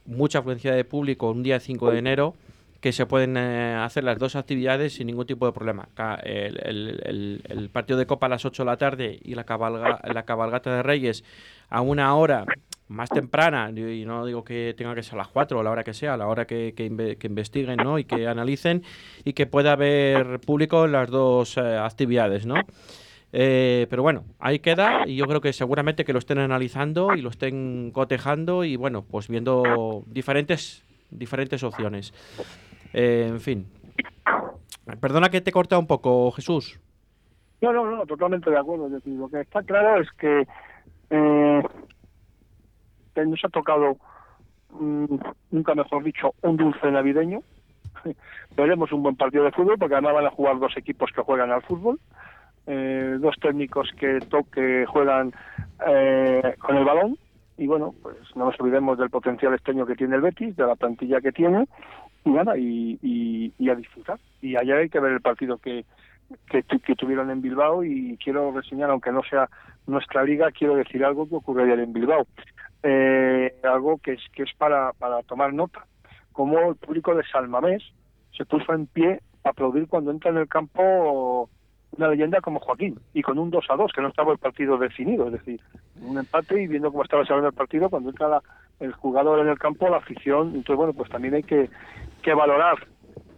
Speaker 1: mucha afluencia de público un día 5 de enero, que se pueden eh, hacer las dos actividades sin ningún tipo de problema. El, partido de Copa a las 8 de la tarde y la, cabalga, la cabalgata de Reyes a una hora más temprana, y no digo que tenga que ser a las 4 o la hora que sea, a la hora que investiguen ¿no? y que analicen y que pueda haber público en las dos eh, actividades, ¿no? Eh, pero bueno, ahí queda y yo creo que seguramente que lo estén analizando y lo estén cotejando y bueno, pues viendo diferentes, diferentes opciones. Eh, en fin. Perdona que te he cortado un poco, Jesús.
Speaker 5: No, no, no, totalmente de acuerdo. Lo que está claro es que eh, nos ha tocado, mm, nunca mejor dicho, un dulce navideño. *laughs* Veremos un buen partido de fútbol porque además van a jugar dos equipos que juegan al fútbol, eh, dos técnicos que, to- que juegan eh, con el balón y bueno, pues no nos olvidemos del potencial esteño que tiene el Betis, de la plantilla que tiene y nada, y, y, a disfrutar. Y allá hay que ver el partido que, que, que tuvieron en Bilbao y quiero reseñar, aunque no sea nuestra liga, quiero decir algo que ocurrió ayer en Bilbao. Eh, algo que es, que es para, para tomar nota. Como el público de Salmamés se puso en pie a aplaudir cuando entra en el campo una leyenda como Joaquín y con un 2 a 2 que no estaba el partido definido, es decir, un empate y viendo cómo estaba saliendo el partido cuando entra la- el jugador en el campo, la afición, entonces bueno, pues también hay que, que valorar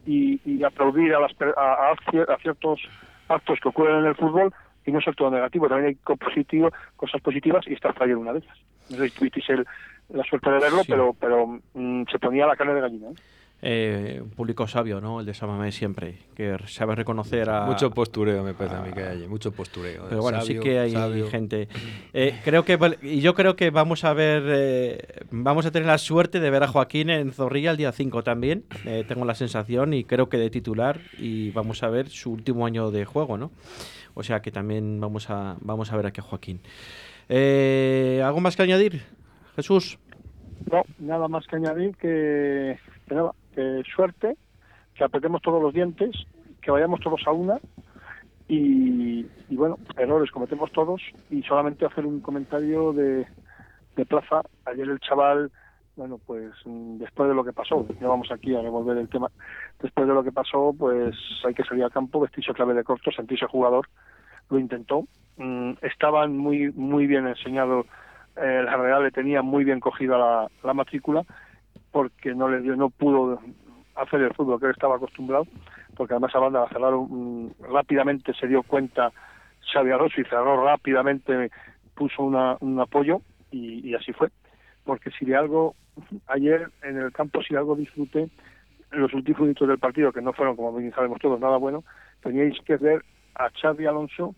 Speaker 5: y, y aplaudir a, las, a, a cier- a ciertos actos que ocurren en el fútbol y no ser todo negativo, también hay positivo, cosas positivas y esta fue una de ellas. No sé si tuvisteis el- la suerte de verlo,
Speaker 1: Sí.
Speaker 5: pero pero mm, se ponía la carne de gallina. ¿eh?
Speaker 1: Eh, un público sabio, ¿no? El de Samamé siempre, que sabe reconocer a...
Speaker 2: Mucho postureo me parece a mí que hay, allí, mucho postureo.
Speaker 1: Pero bueno, sí que hay
Speaker 2: sabio.
Speaker 1: gente. Eh, creo que y yo creo que vamos a ver, eh, vamos a tener la suerte de ver a Joaquín en Zorrilla el día 5 también. Eh, tengo la sensación y creo que de titular y vamos a ver su último año de juego, ¿no? O sea que también vamos a vamos a ver aquí a Joaquín. Eh, ¿Algo más que añadir, Jesús?
Speaker 5: No, nada más que añadir que, que nada, que suerte, que apretemos todos los dientes, que vayamos todos a una y, y bueno, errores cometemos todos y solamente hacer un comentario de, de plaza. Ayer el chaval, bueno, pues mm, después de lo que pasó, ya vamos aquí a revolver el tema, después de lo que pasó, pues hay que salir al campo, vestirse clave de corto, sentirse jugador, lo intentó. Mm, estaban muy muy bien enseñados, eh, la Real le tenía muy bien cogida la, la matrícula porque no le dio, no pudo hacer el fútbol que él estaba acostumbrado, porque además a banda la cerraron mm, rápidamente, se dio cuenta Xavi Alonso y cerró rápidamente, puso una, un apoyo y, así fue. Porque si de algo, ayer en el campo, si de algo disfruté, los últimos minutos del partido, que no fueron, como bien sabemos todos, nada bueno, teníais que ver a Xavi Alonso,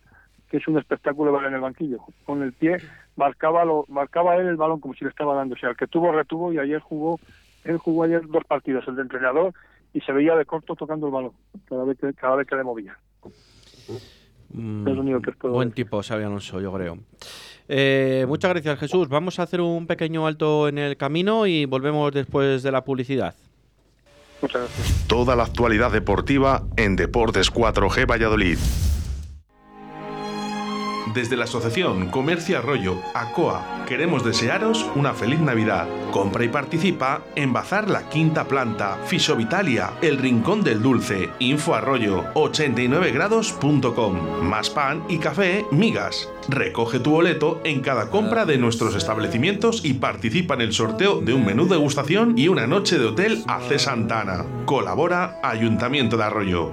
Speaker 5: que es un espectáculo en el banquillo. Con el pie marcaba lo, marcaba él el balón como si le estaba dando. O sea, el que tuvo retuvo y ayer jugó, él jugó ayer dos partidos, el de entrenador y se veía de corto tocando el balón cada vez que, cada vez que le movía.
Speaker 1: Mm,
Speaker 5: Es lo único que os puedo
Speaker 1: buen tipo, Xavi Alonso, yo creo. Eh, muchas gracias, Jesús. Vamos a hacer un pequeño alto en el camino y volvemos después de la publicidad.
Speaker 5: Muchas gracias.
Speaker 7: Toda la actualidad deportiva en Deportes 4G Valladolid. Desde la Asociación Comercio Arroyo, ACOA, queremos desearos una feliz Navidad. Compra y participa en Bazar La Quinta Planta, Fisovitalia, El Rincón del Dulce, Info Arroyo, 89grados.com. Más pan y café, migas. Recoge tu boleto en cada compra de nuestros establecimientos y participa en el sorteo de un menú degustación y una noche de hotel a C. Santana. Colabora Ayuntamiento de Arroyo.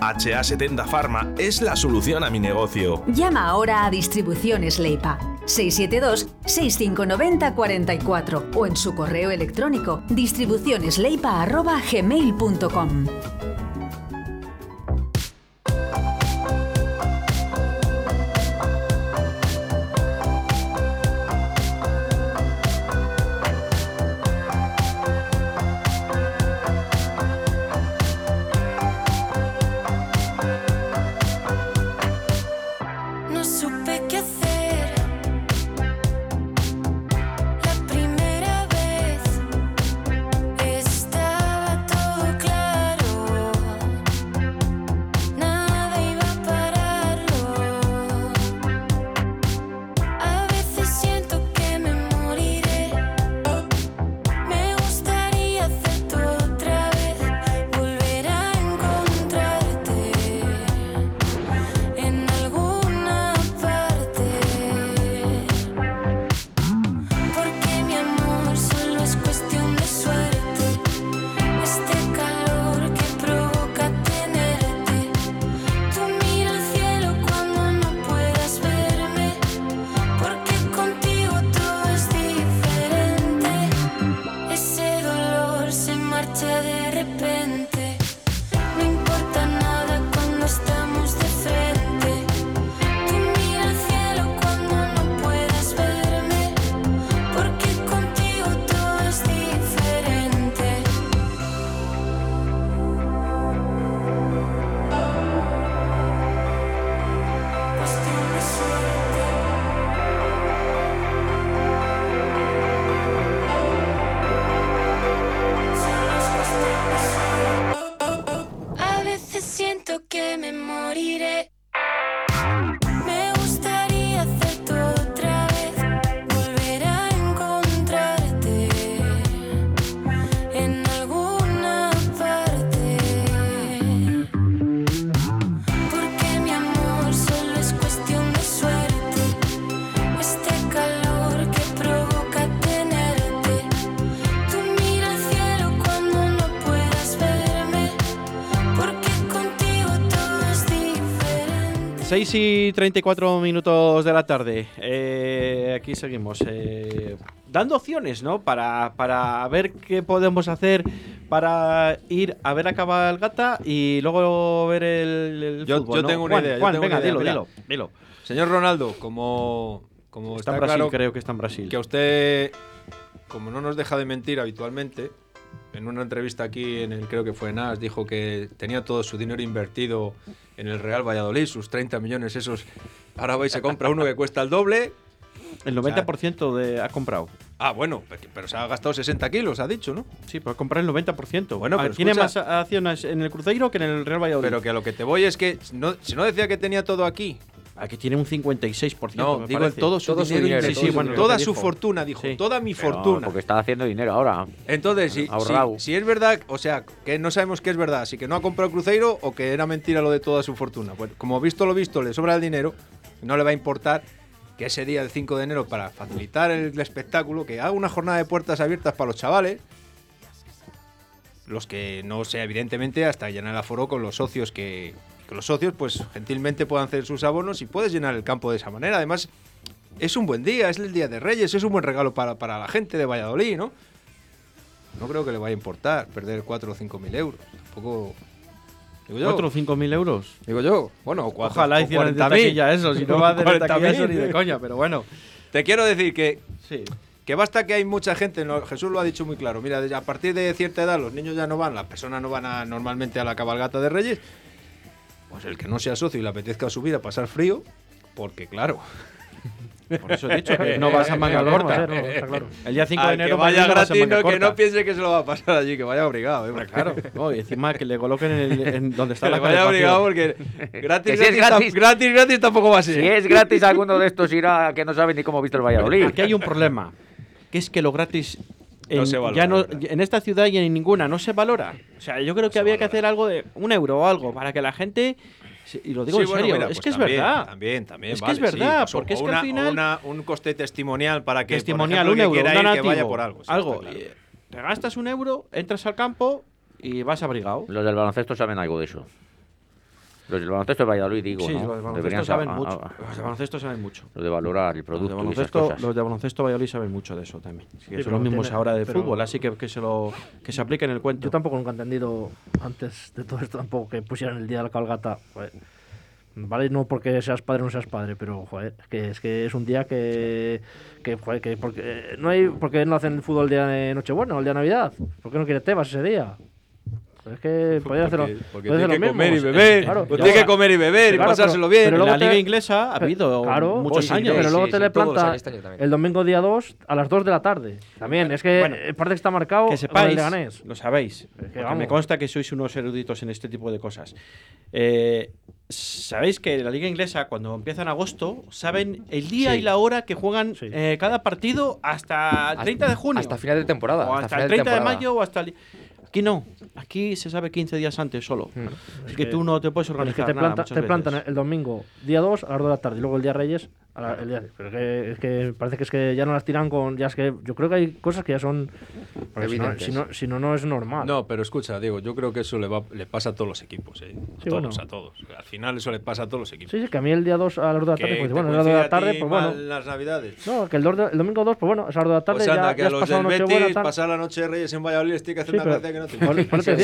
Speaker 7: HA70 Pharma es la solución a mi negocio.
Speaker 8: Llama ahora a Distribuciones Leipa 672-6590-44 o en su correo electrónico distribucionesleipa.gmail.com
Speaker 1: 6 y 34 minutos de la tarde. Eh, aquí seguimos. eh, dando opciones, ¿no? Para, para ver qué podemos hacer para ir a ver a cabalgata y luego ver el, el
Speaker 2: Yo,
Speaker 1: fútbol,
Speaker 2: yo
Speaker 1: ¿no?
Speaker 2: tengo una
Speaker 1: Juan,
Speaker 2: idea. yo tengo
Speaker 1: venga,
Speaker 2: una idea,
Speaker 1: dilo, dilo, dilo.
Speaker 2: Señor Ronaldo, como, como
Speaker 1: Está
Speaker 2: está,
Speaker 1: en Brasil,
Speaker 2: claro
Speaker 1: creo que está en Brasil.
Speaker 2: que a usted, como no nos deja de mentir habitualmente, en una entrevista aquí, en el creo que fue en AS, dijo que tenía todo su dinero invertido en el Real Valladolid, sus 30 millones esos. Ahora va y se compra uno que cuesta el doble.
Speaker 1: El 90% de, ha comprado.
Speaker 2: Ah, bueno, pe- pero se ha gastado 60 kilos, ha dicho, ¿no?
Speaker 1: Sí, pues comprar el 90%.
Speaker 2: Bueno,
Speaker 1: Ah,
Speaker 2: pero
Speaker 1: tiene
Speaker 2: escucha-
Speaker 1: más acciones en el Cruzeiro que en el Real Valladolid.
Speaker 2: Pero que a lo que te voy es que no, si no decía que tenía todo aquí.
Speaker 1: Aquí tiene un 56%.
Speaker 2: No,
Speaker 1: me
Speaker 2: digo
Speaker 1: parece.
Speaker 2: todo su
Speaker 4: Todo su
Speaker 2: dinero,
Speaker 1: sí, sí, bueno,
Speaker 2: toda su
Speaker 1: dijo.
Speaker 2: fortuna, dijo,
Speaker 1: Sí.
Speaker 2: toda mi
Speaker 6: Pero,
Speaker 2: fortuna.
Speaker 6: Porque está haciendo dinero ahora.
Speaker 2: Entonces, si, si, si es verdad, o sea, que no sabemos qué es verdad, si que no ha comprado Cruzeiro o que era mentira lo de toda su fortuna. Pues como visto lo visto, le sobra el dinero, no le va a importar que ese día del 5 de enero, para facilitar el espectáculo, que haga una jornada de puertas abiertas para los chavales, los que no sea evidentemente hasta llenar el aforo con los socios que, que los socios pues gentilmente puedan hacer sus abonos y puedes llenar el campo de esa manera. Además, es un buen día, es el Día de Reyes, es un buen regalo para, para la gente de Valladolid, ¿no? No creo que le vaya a importar perder 4 o 5 mil euros. Tampoco. Digo yo.
Speaker 1: 4 o 5 mil euros.
Speaker 2: Digo yo. Bueno, o cuatro,
Speaker 1: Ojalá hicieran de
Speaker 2: 40.000.
Speaker 1: taquilla eso, si no va a hacer de *laughs*
Speaker 2: 40.000.
Speaker 1: taquilla eso ni de coña, pero bueno.
Speaker 2: Te quiero decir que,
Speaker 1: Sí.
Speaker 2: que basta que hay mucha gente, no, Jesús lo ha dicho muy claro, mira, a partir de cierta edad los niños ya no van, las personas no van a, normalmente a la cabalgata de Reyes, pues el que no sea socio y le apetezca subir a pasar frío, porque claro,
Speaker 1: Por eso he dicho que no *laughs* vas a manga
Speaker 3: Claro, vamos a
Speaker 1: corta.
Speaker 3: claro.
Speaker 1: El día 5 de enero
Speaker 2: que vaya gratis,
Speaker 1: manga
Speaker 2: no, que no piense que se lo va a pasar allí, que vaya obligado. ¿eh?
Speaker 1: Claro. *laughs* No, y encima que le coloquen en, el- en donde está
Speaker 2: que
Speaker 1: la
Speaker 2: vaya obligado porque *laughs* gratis,
Speaker 6: Que si es
Speaker 2: gratis.
Speaker 6: gratis,
Speaker 2: gratis tampoco va a ser.
Speaker 6: Si es gratis, alguno de estos irá que no sabe ni cómo ha visto el Valladolid.
Speaker 1: Aquí hay un problema, que es que lo gratis en,
Speaker 2: No se valora,
Speaker 1: ya no- en esta ciudad y en ninguna no se valora. O sea, yo creo que había que
Speaker 2: valora.
Speaker 1: hacer algo de un euro o algo para que la gente y lo digo
Speaker 2: Sí,
Speaker 1: en
Speaker 2: bueno,
Speaker 1: serio,
Speaker 2: mira,
Speaker 1: es
Speaker 2: pues
Speaker 1: que es
Speaker 2: también,
Speaker 1: verdad.
Speaker 2: También, también.
Speaker 1: Es que es
Speaker 2: vale, sí,
Speaker 1: verdad,
Speaker 2: pues, o
Speaker 1: porque es que al
Speaker 2: una-
Speaker 1: final-
Speaker 2: o una- un coste testimonial para que. por
Speaker 1: Testimonial,
Speaker 2: ejemplo,
Speaker 1: un
Speaker 2: que
Speaker 1: euro,
Speaker 2: quiera
Speaker 1: un
Speaker 2: ir, que
Speaker 1: donativo,
Speaker 2: vaya por algo. sí,
Speaker 1: algo.
Speaker 2: claro.
Speaker 1: Te gastas un euro, entras al campo y vas abrigado.
Speaker 6: Los del baloncesto saben algo de eso. Los del baloncesto de Valladolid, digo,
Speaker 1: Sí,
Speaker 6: ¿no?
Speaker 1: los de baloncesto
Speaker 6: Deberían
Speaker 1: saben
Speaker 6: sa-
Speaker 1: mucho.
Speaker 6: a- a-
Speaker 1: Los de baloncesto saben mucho.
Speaker 6: Lo de valorar el
Speaker 1: Los de
Speaker 6: producto y esas
Speaker 1: baloncesto,
Speaker 6: cosas.
Speaker 1: los de baloncesto Valladolid saben mucho de eso también. Sí, son los mismos
Speaker 3: tiene-
Speaker 1: ahora de
Speaker 3: pero-
Speaker 1: fútbol, así que que se lo que se aplique en el cuento.
Speaker 3: Yo tampoco nunca he entendido antes de todo esto tampoco que pusieran el día de la cabalgata. joder. Vale, no porque seas padre o no seas padre, pero joder, es que es, que es un día que, que, joder, que porque no hay porque no hacen el fútbol el día de Nochebuena o el día de Navidad. ¿Por qué no quiere Tebas ese día? Es que *laughs* podría hacerlo.
Speaker 2: Porque, tiene que comer y beber.
Speaker 3: Claro,
Speaker 2: pues tiene que comer y beber y pasárselo
Speaker 3: pero-
Speaker 2: bien.
Speaker 3: pero
Speaker 1: en la liga inglesa ha habido
Speaker 3: Claro,
Speaker 1: muchos
Speaker 4: sí,
Speaker 1: años.
Speaker 3: Pero luego
Speaker 4: sí,
Speaker 3: te
Speaker 4: sí,
Speaker 3: le planta
Speaker 4: este
Speaker 3: el domingo día 2 a las 2 de la tarde. También, es que
Speaker 1: Bueno,
Speaker 3: eh, parece que está marcado
Speaker 1: que
Speaker 3: con el
Speaker 1: sepáis,
Speaker 3: Leganés.
Speaker 1: lo sabéis, me consta que sois unos eruditos en este tipo de cosas. Eh, sabéis que la liga inglesa cuando empieza en agosto saben el día
Speaker 4: Sí.
Speaker 1: y la hora que juegan
Speaker 3: Sí.
Speaker 1: eh, cada partido hasta el 30 de junio.
Speaker 4: Hasta final de temporada.
Speaker 1: o
Speaker 4: hasta,
Speaker 1: hasta el
Speaker 4: final
Speaker 1: 30 de,
Speaker 4: temporada.
Speaker 1: mayo o hasta el... Aquí no, aquí se sabe 15 días antes solo.
Speaker 4: Mm.
Speaker 1: Así que, tú no te puedes
Speaker 3: Pero es
Speaker 1: organizar
Speaker 3: que te,
Speaker 1: nada
Speaker 3: planta- te plantan el domingo día 2 a las 2 de la tarde y luego el día Reyes la- el día pero que, es que parece que es que ya no las tiran con ya es que yo creo que hay cosas que ya son si no,
Speaker 4: Evidentes.
Speaker 3: si no si no no es normal
Speaker 2: No, pero escucha, Diego, yo creo que eso le, va, le pasa a todos los equipos. ¿eh? A
Speaker 3: Sí,
Speaker 2: todos,
Speaker 3: bueno.
Speaker 2: a todos. Al final eso le pasa a todos los equipos.
Speaker 3: sí sí que a mí el día 2 a las 2 de la tarde pues bueno a las 2 de la tarde pues bueno
Speaker 2: las navidades.
Speaker 3: no que el, dos de- el domingo 2 pues bueno a las 2 de la tarde
Speaker 2: Pues anda,
Speaker 3: ya,
Speaker 2: que
Speaker 3: ya
Speaker 2: a los del Betis
Speaker 3: tal.
Speaker 2: pasar la noche de Reyes en Valladolid tiene que hacer
Speaker 3: Sí,
Speaker 2: una
Speaker 3: pero-
Speaker 2: gracia que no te
Speaker 3: por *laughs* eso te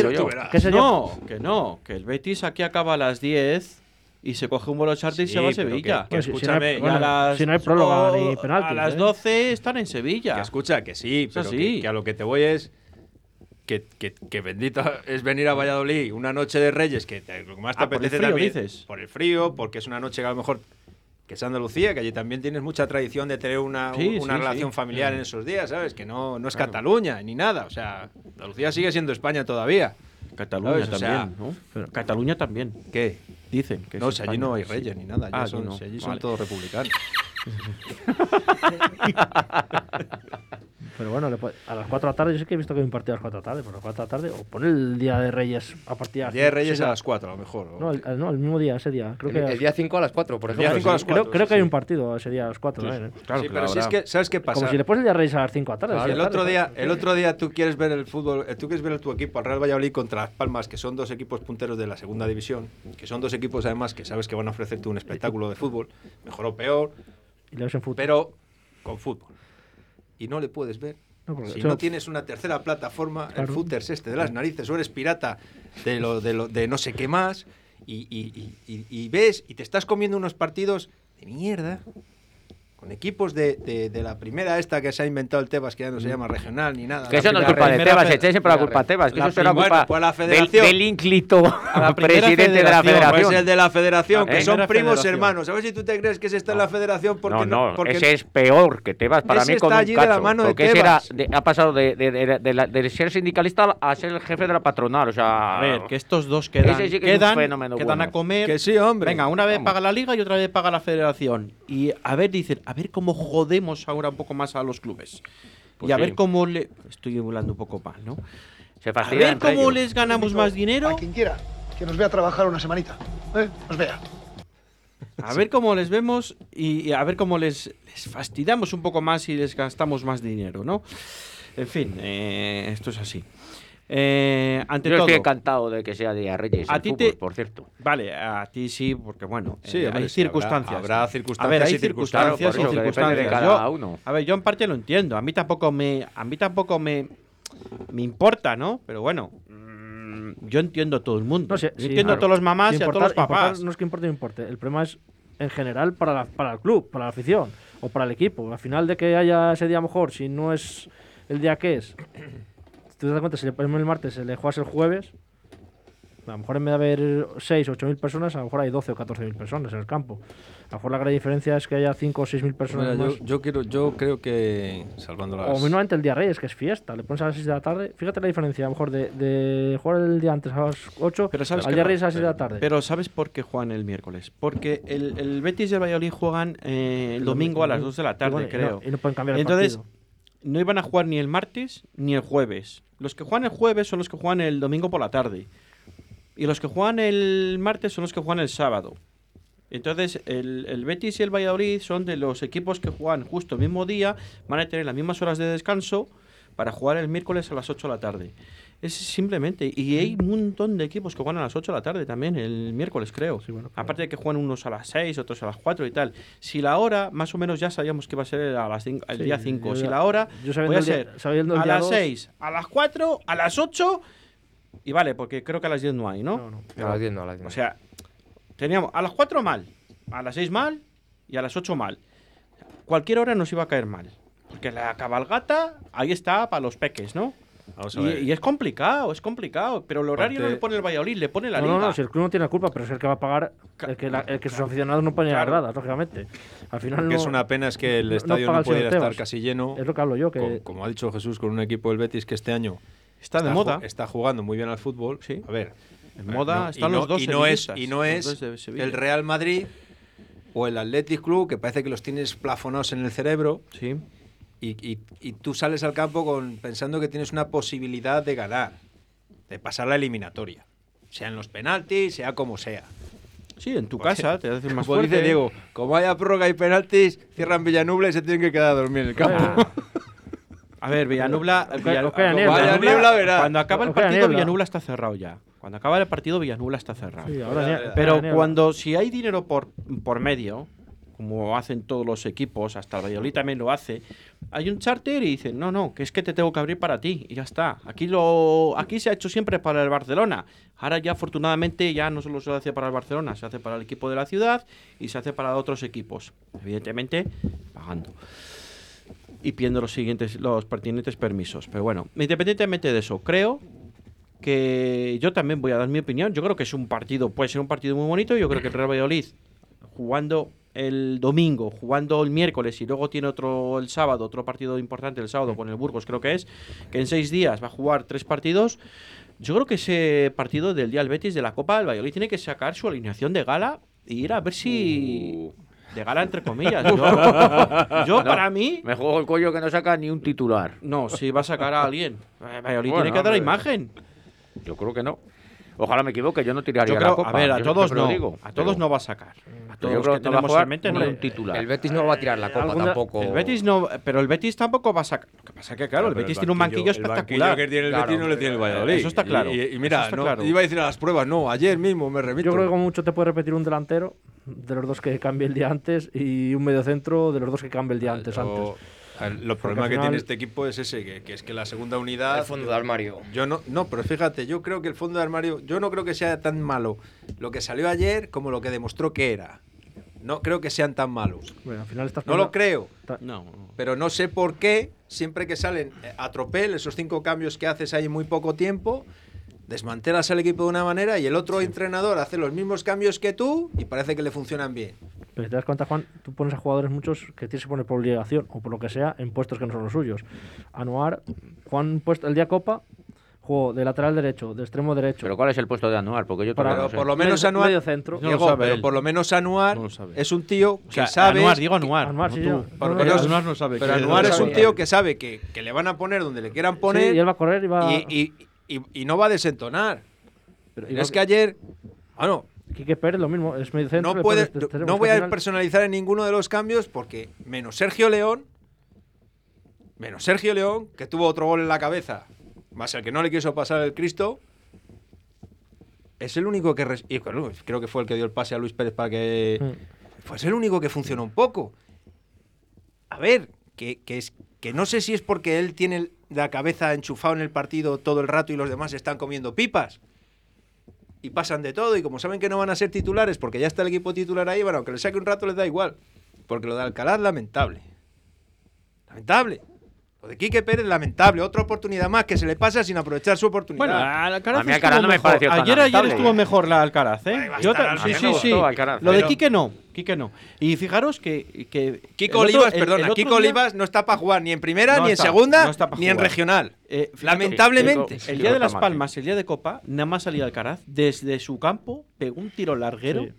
Speaker 3: que ese día-
Speaker 1: No, que no, que el Betis aquí acaba a las 10 y se coge un vuelo charter y se va a Sevilla.
Speaker 2: que- que
Speaker 3: Bueno, si- si no hay-
Speaker 2: escúchame,
Speaker 3: bueno,
Speaker 1: a las,
Speaker 3: si no hay próloga
Speaker 1: o-
Speaker 3: ni penaltis,
Speaker 1: A las
Speaker 3: ¿eh?
Speaker 1: 12 están en Sevilla.
Speaker 2: Que escucha, que sí, pero que, que a lo que te voy es que, que, que bendito es venir a Valladolid una noche de Reyes que te, lo que más te
Speaker 1: Ah, por el
Speaker 2: apetece
Speaker 1: frío,
Speaker 2: también.
Speaker 1: dices.
Speaker 2: Por el frío, porque es una noche que a lo mejor que es Andalucía, que allí también tienes mucha tradición de tener una,
Speaker 1: Sí,
Speaker 2: una
Speaker 1: sí,
Speaker 2: relación
Speaker 1: sí.
Speaker 2: familiar en esos días, ¿sabes? Que no, no es
Speaker 1: Claro.
Speaker 2: Cataluña ni nada. O sea, Andalucía sigue siendo España todavía.
Speaker 1: Cataluña
Speaker 2: ¿Sabes? O sea,
Speaker 1: también, ¿no? Cataluña también.
Speaker 2: ¿Qué?
Speaker 1: Dicen que
Speaker 2: No, si allí no hay
Speaker 1: sí.
Speaker 2: reyes ni nada.
Speaker 1: Ah,
Speaker 2: son,
Speaker 1: no.
Speaker 2: si allí son
Speaker 1: Vale.
Speaker 2: todos republicanos. *laughs* *laughs*
Speaker 3: pero bueno le puede- a las 4 de la tarde yo sí que he visto que hay un partido a las 4 de la tarde pero a las 4 de la tarde o poner el día de Reyes a partir de las
Speaker 2: Día de Reyes a
Speaker 3: la-
Speaker 2: las 4 a lo mejor. o-
Speaker 3: no el, el- no, el mismo día ese día creo
Speaker 4: El,
Speaker 3: que
Speaker 4: el día 5 a las 4, por
Speaker 2: El día
Speaker 4: ejemplo.
Speaker 2: cinco a las
Speaker 4: sí.
Speaker 3: creo,
Speaker 2: cuatro,
Speaker 3: creo
Speaker 2: sí,
Speaker 3: que hay un partido ese día a las 4 también, ¿eh?
Speaker 1: Claro,
Speaker 2: sí,
Speaker 1: que
Speaker 2: pero si es que, ¿sabes qué pasa?
Speaker 3: Como si le pones el día de Reyes a las 5 de la tarde.
Speaker 2: Claro, el otro día, el otro día tú quieres ver el fútbol, eh, tú quieres ver a tu equipo, al Real Valladolid contra Las Palmas, que son dos equipos punteros de la segunda división, que son dos equipos además que sabes que van a ofrecerte un espectáculo de fútbol, mejor o peor,
Speaker 3: Y lo ves en fútbol.
Speaker 2: pero con fútbol. Y no le puedes ver.
Speaker 3: No,
Speaker 2: Si no tienes una tercera plataforma, el
Speaker 3: Claro.
Speaker 2: footers este de las narices, o eres pirata de lo, de lo, de no sé qué más, y- y- y ves y te estás comiendo unos partidos de mierda, con equipos de, de- de la primera esta que se ha inventado el Tebas, que ya no se llama regional ni nada.
Speaker 6: Que eso no es
Speaker 2: La
Speaker 6: culpa de Tebas, echéis siempre la culpa a Tebas, que
Speaker 2: la
Speaker 6: eso será culpa
Speaker 2: bueno, pues la
Speaker 6: del,
Speaker 2: federación.
Speaker 6: del ínclito *laughs*
Speaker 2: la *laughs*
Speaker 6: presidente de la
Speaker 2: federación. Pues el de la federación,
Speaker 6: La
Speaker 2: que son primos
Speaker 6: federación.
Speaker 2: hermanos. A ver si tú te crees que ese está en la federación porque
Speaker 6: no, no,
Speaker 2: porque
Speaker 6: ese es peor que Tebas para
Speaker 2: Ese
Speaker 6: mí con
Speaker 2: está
Speaker 6: un
Speaker 2: allí de la
Speaker 6: cacho,
Speaker 2: mano de
Speaker 6: porque ese era,
Speaker 2: Tebas.
Speaker 6: de- ha pasado de, de- de- de la- de ser sindicalista a ser el jefe de la patronal, o sea...
Speaker 1: A ver, que estos dos quedan,
Speaker 6: Ese sí que
Speaker 1: quedan, quedan
Speaker 6: bueno.
Speaker 1: a comer.
Speaker 2: Que sí, hombre.
Speaker 1: Venga, una vez paga la liga y otra vez paga la federación. Y a ver, dicen, a ver cómo jodemos ahora un poco más a los clubes.
Speaker 6: Pues
Speaker 1: y a
Speaker 6: sí.
Speaker 1: ver cómo le. Estoy hablando un poco mal, ¿no?
Speaker 6: Se
Speaker 1: A ver cómo
Speaker 6: ellos.
Speaker 1: les ganamos más dinero.
Speaker 9: A quien quiera, que nos vea trabajar una semanita. ¿eh? Nos vea.
Speaker 1: A ver cómo les vemos y, y a ver cómo les, les fastidiamos un poco más y les gastamos más dinero, ¿no? En fin, eh, esto es así. Eh, ante
Speaker 6: Yo
Speaker 1: todo,
Speaker 6: estoy encantado de que sea Día Reyes
Speaker 1: A ti te-
Speaker 6: por cierto.
Speaker 1: Vale, a ti sí, porque bueno,
Speaker 2: Sí,
Speaker 1: eh, hay
Speaker 2: sí, habrá-
Speaker 1: circunstancias.
Speaker 2: habrá
Speaker 1: A
Speaker 2: circunstancias
Speaker 1: ver, hay
Speaker 2: y
Speaker 1: circunstancias
Speaker 2: circunstancias,
Speaker 1: y
Speaker 6: de
Speaker 1: circunstancias.
Speaker 6: cada
Speaker 1: Yo-
Speaker 6: uno.
Speaker 1: A ver, yo en parte lo entiendo. A mí tampoco me, a mí tampoco me, me importa, ¿no? Pero bueno, mm, yo entiendo a todo el mundo.
Speaker 3: No sé,
Speaker 1: yo
Speaker 3: sí,
Speaker 1: entiendo a todos los mamás y a todos los papás.
Speaker 3: no es que importe o no importe. El problema es en general para, la- para el club, para la afición o para el equipo. Al final de que haya ese día mejor, si no es el día que es, si te das cuenta, si le ponemos el martes, se le juegas el jueves, a lo mejor en vez de haber 6 o 8 mil personas, a lo mejor hay 12 o 14 mil personas en el campo. A lo mejor la gran diferencia es que haya 5 o 6 mil personas
Speaker 2: Mira,
Speaker 3: más.
Speaker 2: yo, yo quiero, yo creo que salvando las
Speaker 3: O mínimamente el día Reyes, que es fiesta. Le pones a las 6 de la tarde. Fíjate la diferencia, a lo mejor de, de jugar el día antes a las 8
Speaker 1: Pero sabes
Speaker 3: al día Reyes a las 6 de la tarde.
Speaker 1: Pero ¿sabes por qué juegan el miércoles? Porque el, el Betis y el Valladolid juegan eh, el domingo a las 2 de la tarde,
Speaker 3: bueno, y no-
Speaker 1: creo.
Speaker 3: y no pueden cambiar el
Speaker 1: Entonces,
Speaker 3: partido.
Speaker 1: No iban a jugar ni el martes ni el jueves. Los que juegan el jueves son los que juegan el domingo por la tarde. Y los que juegan el martes son los que juegan el sábado. Entonces, el, el Betis y el Valladolid son de los equipos que juegan justo el mismo día, van a tener las mismas horas de descanso para jugar el miércoles a las 8 de la tarde. Es simplemente, y hay un montón de equipos que juegan a las 8 de la tarde también, el miércoles creo. Aparte de que juegan unos a las 6, otros a las 4 y tal. Si la hora, más o menos ya sabíamos que iba a ser a las cin- el
Speaker 3: Sí,
Speaker 1: día
Speaker 3: yo
Speaker 1: 5.
Speaker 3: ya-
Speaker 1: Si la hora,
Speaker 3: yo
Speaker 1: voy a
Speaker 3: día-
Speaker 1: ser a las
Speaker 3: dos-
Speaker 1: 6, a las 4, a las 8 y vale, porque creo que a las 10 no hay, ¿no?
Speaker 4: A las 10 no, a las 10 no.
Speaker 1: O sea, teníamos a las 4 mal, a las 6 mal y a las 8 mal. Cualquier hora nos iba a caer mal. Porque la cabalgata, ahí está para los peques, ¿no?
Speaker 2: Vamos a
Speaker 1: Y,
Speaker 2: ver.
Speaker 1: y es complicado, es complicado. Pero el horario no le pone el Valladolid, le pone la
Speaker 3: no,
Speaker 1: liga.
Speaker 3: no, no, si el club no tiene la culpa, pero es el que va a pagar el que, la- el que sus aficionados no ponen las
Speaker 1: Claro.
Speaker 3: gradas, lógicamente. Al final
Speaker 2: Lo que
Speaker 3: no,
Speaker 2: es una pena es que el
Speaker 3: no- no
Speaker 2: estadio no,
Speaker 3: señor
Speaker 2: pudiera estar casi lleno.
Speaker 3: Es lo que hablo yo, que
Speaker 2: Con- como ha dicho Jesús, con un equipo del Betis que este año
Speaker 1: Está de moda.
Speaker 2: está jugando muy bien al fútbol. A ver,
Speaker 1: En moda
Speaker 2: no-
Speaker 1: están
Speaker 2: y no-
Speaker 1: los dos
Speaker 2: y no es y no es el Real Madrid o el Athletic Club que parece que los tienes plafonados en el cerebro.
Speaker 1: Sí.
Speaker 2: Y, y- y tú sales al campo con pensando que tienes una posibilidad de ganar, de pasar la eliminatoria, sea en los penaltis, sea como sea.
Speaker 1: Sí, en tu casa te haces más
Speaker 2: Como *laughs*
Speaker 1: fuerte.
Speaker 2: dice Diego, como haya prórroga y penaltis, cierran Villanubla y se tienen que quedar a dormir en el campo. *laughs*
Speaker 1: A ver, Villanubla. Villa-
Speaker 2: os queda niebla. Vaya niebla, verá.
Speaker 1: Cuando acaba el partido. Villanubla está cerrado ya. Cuando acaba el partido, Villanubla está cerrado.
Speaker 3: Sí, ahora
Speaker 1: Pero cuando, si hay dinero por, por medio, como hacen todos los equipos, hasta el Valladolid también lo hace, hay un charter y dicen, no, no, que es que te tengo que abrir para ti y ya está. Aquí lo aquí se ha hecho siempre para el Barcelona. Ahora ya afortunadamente ya no solo se hace para el Barcelona, se hace para el equipo de la ciudad y se hace para otros equipos. Evidentemente, pagando y pidiendo los siguientes, los pertinentes permisos. Pero bueno, independientemente de eso, creo que yo también voy a dar mi opinión. Yo creo que es un partido, puede ser un partido muy bonito. Yo creo que el Real Valladolid, jugando el domingo, jugando el miércoles y luego tiene otro el sábado, otro partido importante el sábado con el Burgos, creo que es, que en seis días va a jugar tres partidos. Yo creo que ese partido del día del Betis de la Copa del Valladolid tiene que sacar su alineación de gala y ir a ver si. De gala, entre comillas. *laughs* Yo, yo,
Speaker 6: No,
Speaker 1: para mí.
Speaker 6: Me juego el cuello que no saca ni un titular.
Speaker 1: No, si va a sacar a alguien. Eh, Valladolid
Speaker 6: Bueno,
Speaker 1: tiene que dar
Speaker 6: hombre.
Speaker 1: imagen.
Speaker 6: Yo creo que no. Ojalá me equivoque, yo no tiraría
Speaker 1: Yo
Speaker 6: la copa.
Speaker 1: a ver, a
Speaker 6: yo
Speaker 1: todos no.
Speaker 6: digo,
Speaker 1: a todos
Speaker 6: pero-
Speaker 1: no va a sacar. A todos
Speaker 6: yo
Speaker 1: los
Speaker 6: creo
Speaker 1: que
Speaker 6: que
Speaker 1: tenemos
Speaker 6: jugar
Speaker 1: en mente
Speaker 6: ni
Speaker 1: no.
Speaker 6: un titular.
Speaker 4: El Betis no va a tirar la copa
Speaker 1: Alguna-
Speaker 4: tampoco.
Speaker 1: El Betis no, pero el Betis tampoco va a sacar. Lo que pasa es que claro, el Betis tiene un banquillo
Speaker 2: el banquillo
Speaker 1: espectacular.
Speaker 2: que tiene el
Speaker 1: Claro.
Speaker 2: Betis no le tiene el Valladolid.
Speaker 1: Eso está claro.
Speaker 2: Y, mira, no,
Speaker 1: claro.
Speaker 2: iba a decir a las pruebas, no, ayer mismo me remito.
Speaker 3: Yo creo que como mucho te puede repetir un delantero de los dos que cambie el día antes y un mediocentro de los dos que cambie el día antes. Antes.
Speaker 2: A ver, Lo
Speaker 3: Porque
Speaker 2: problema
Speaker 3: al
Speaker 2: que
Speaker 3: final-
Speaker 2: tiene este equipo es ese, que, que es que la segunda unidad...
Speaker 4: El fondo de armario.
Speaker 2: Yo no, no, pero fíjate, yo creo que el fondo de armario, yo no creo que sea tan malo lo que salió ayer como lo que demostró que era. no creo que sean tan malos.
Speaker 3: Bueno, al final estás
Speaker 2: No lo creo.
Speaker 1: No.
Speaker 2: Pero no sé por qué, siempre que salen eh, a tropel, esos cinco cambios que haces ahí en muy poco tiempo, desmantelas al equipo de una manera y el otro entrenador hace los mismos cambios que tú y parece que le funcionan bien.
Speaker 3: Pero si te das cuenta, Juan, tú pones a jugadores muchos que tienes que poner por obligación o por lo que sea en puestos que no son los suyos. Anuar, Juan puesto el día Copa, jugó de lateral derecho, de extremo derecho.
Speaker 6: Pero ¿cuál es el puesto de Anuar? Porque yo
Speaker 3: Para-
Speaker 6: no sé.
Speaker 2: por lo menos
Speaker 3: Medio-
Speaker 2: Anuar,
Speaker 3: medio centro.
Speaker 1: No lo
Speaker 2: Diego,
Speaker 1: sabe
Speaker 2: pero
Speaker 1: él.
Speaker 2: por lo menos Anuar
Speaker 1: No lo sabe.
Speaker 2: es un tío
Speaker 1: O
Speaker 2: que
Speaker 1: sea,
Speaker 2: sabe...
Speaker 1: Anuar, digo Anuar.
Speaker 3: Anuar, sí,
Speaker 1: tú.
Speaker 3: yo-
Speaker 2: Porque
Speaker 1: Anuar no sabe.
Speaker 2: Pero Anuar
Speaker 1: no
Speaker 2: es un tío que sabe que, que le van a poner donde le quieran poner
Speaker 3: Sí, y él va a correr y va
Speaker 2: y, y- y- y no va a desentonar.
Speaker 3: Pero
Speaker 2: es que ayer... Bueno,
Speaker 3: Quique Pérez lo mismo, es medio centro.
Speaker 2: no,
Speaker 3: le
Speaker 2: puede,
Speaker 3: pones de extremo,
Speaker 2: no voy a personalizar en ninguno de los cambios porque menos Sergio León, menos Sergio León, que tuvo otro gol en la cabeza, más el que no le quiso pasar el Cristo, es el único que... y creo que fue el que dio el pase a Luis Pérez para que...
Speaker 3: Mm.
Speaker 2: Pues el único que funcionó un poco. A ver, que, que es, que no sé si es porque él tiene la cabeza enchufado en el partido todo el rato y los demás están comiendo pipas. Y pasan de todo. Y como saben que no van a ser titulares porque ya está el equipo titular ahí, bueno, aunque le saque un rato les da igual. Porque lo de Alcalá es lamentable. Lamentable. Lo de Quique Pérez, lamentable. Otra oportunidad más que se le pasa sin aprovechar su oportunidad.
Speaker 1: Bueno, Alcaraz
Speaker 6: A mí Alcaraz no me pareció tan
Speaker 1: Ayer, estuvo mejor la Alcaraz, ¿eh? Yo sí, sí, sí.
Speaker 6: Alcaraz,
Speaker 1: Lo de Quique no, Quique no. Y fijaros que, que
Speaker 2: Kiko
Speaker 1: otro-
Speaker 2: Olivas,
Speaker 1: el-
Speaker 2: perdona,
Speaker 1: el
Speaker 2: Kiko
Speaker 1: día-
Speaker 2: Olivas no está para jugar ni en primera,
Speaker 1: No
Speaker 2: ni en segunda,
Speaker 1: no está pa'
Speaker 2: ni en regional.
Speaker 1: Eh, fíjate,
Speaker 2: Lamentablemente.
Speaker 1: El día de Las Palmas, el día de Copa, nada más salía Alcaraz, desde su campo, pegó un tiro larguero.
Speaker 3: Sí.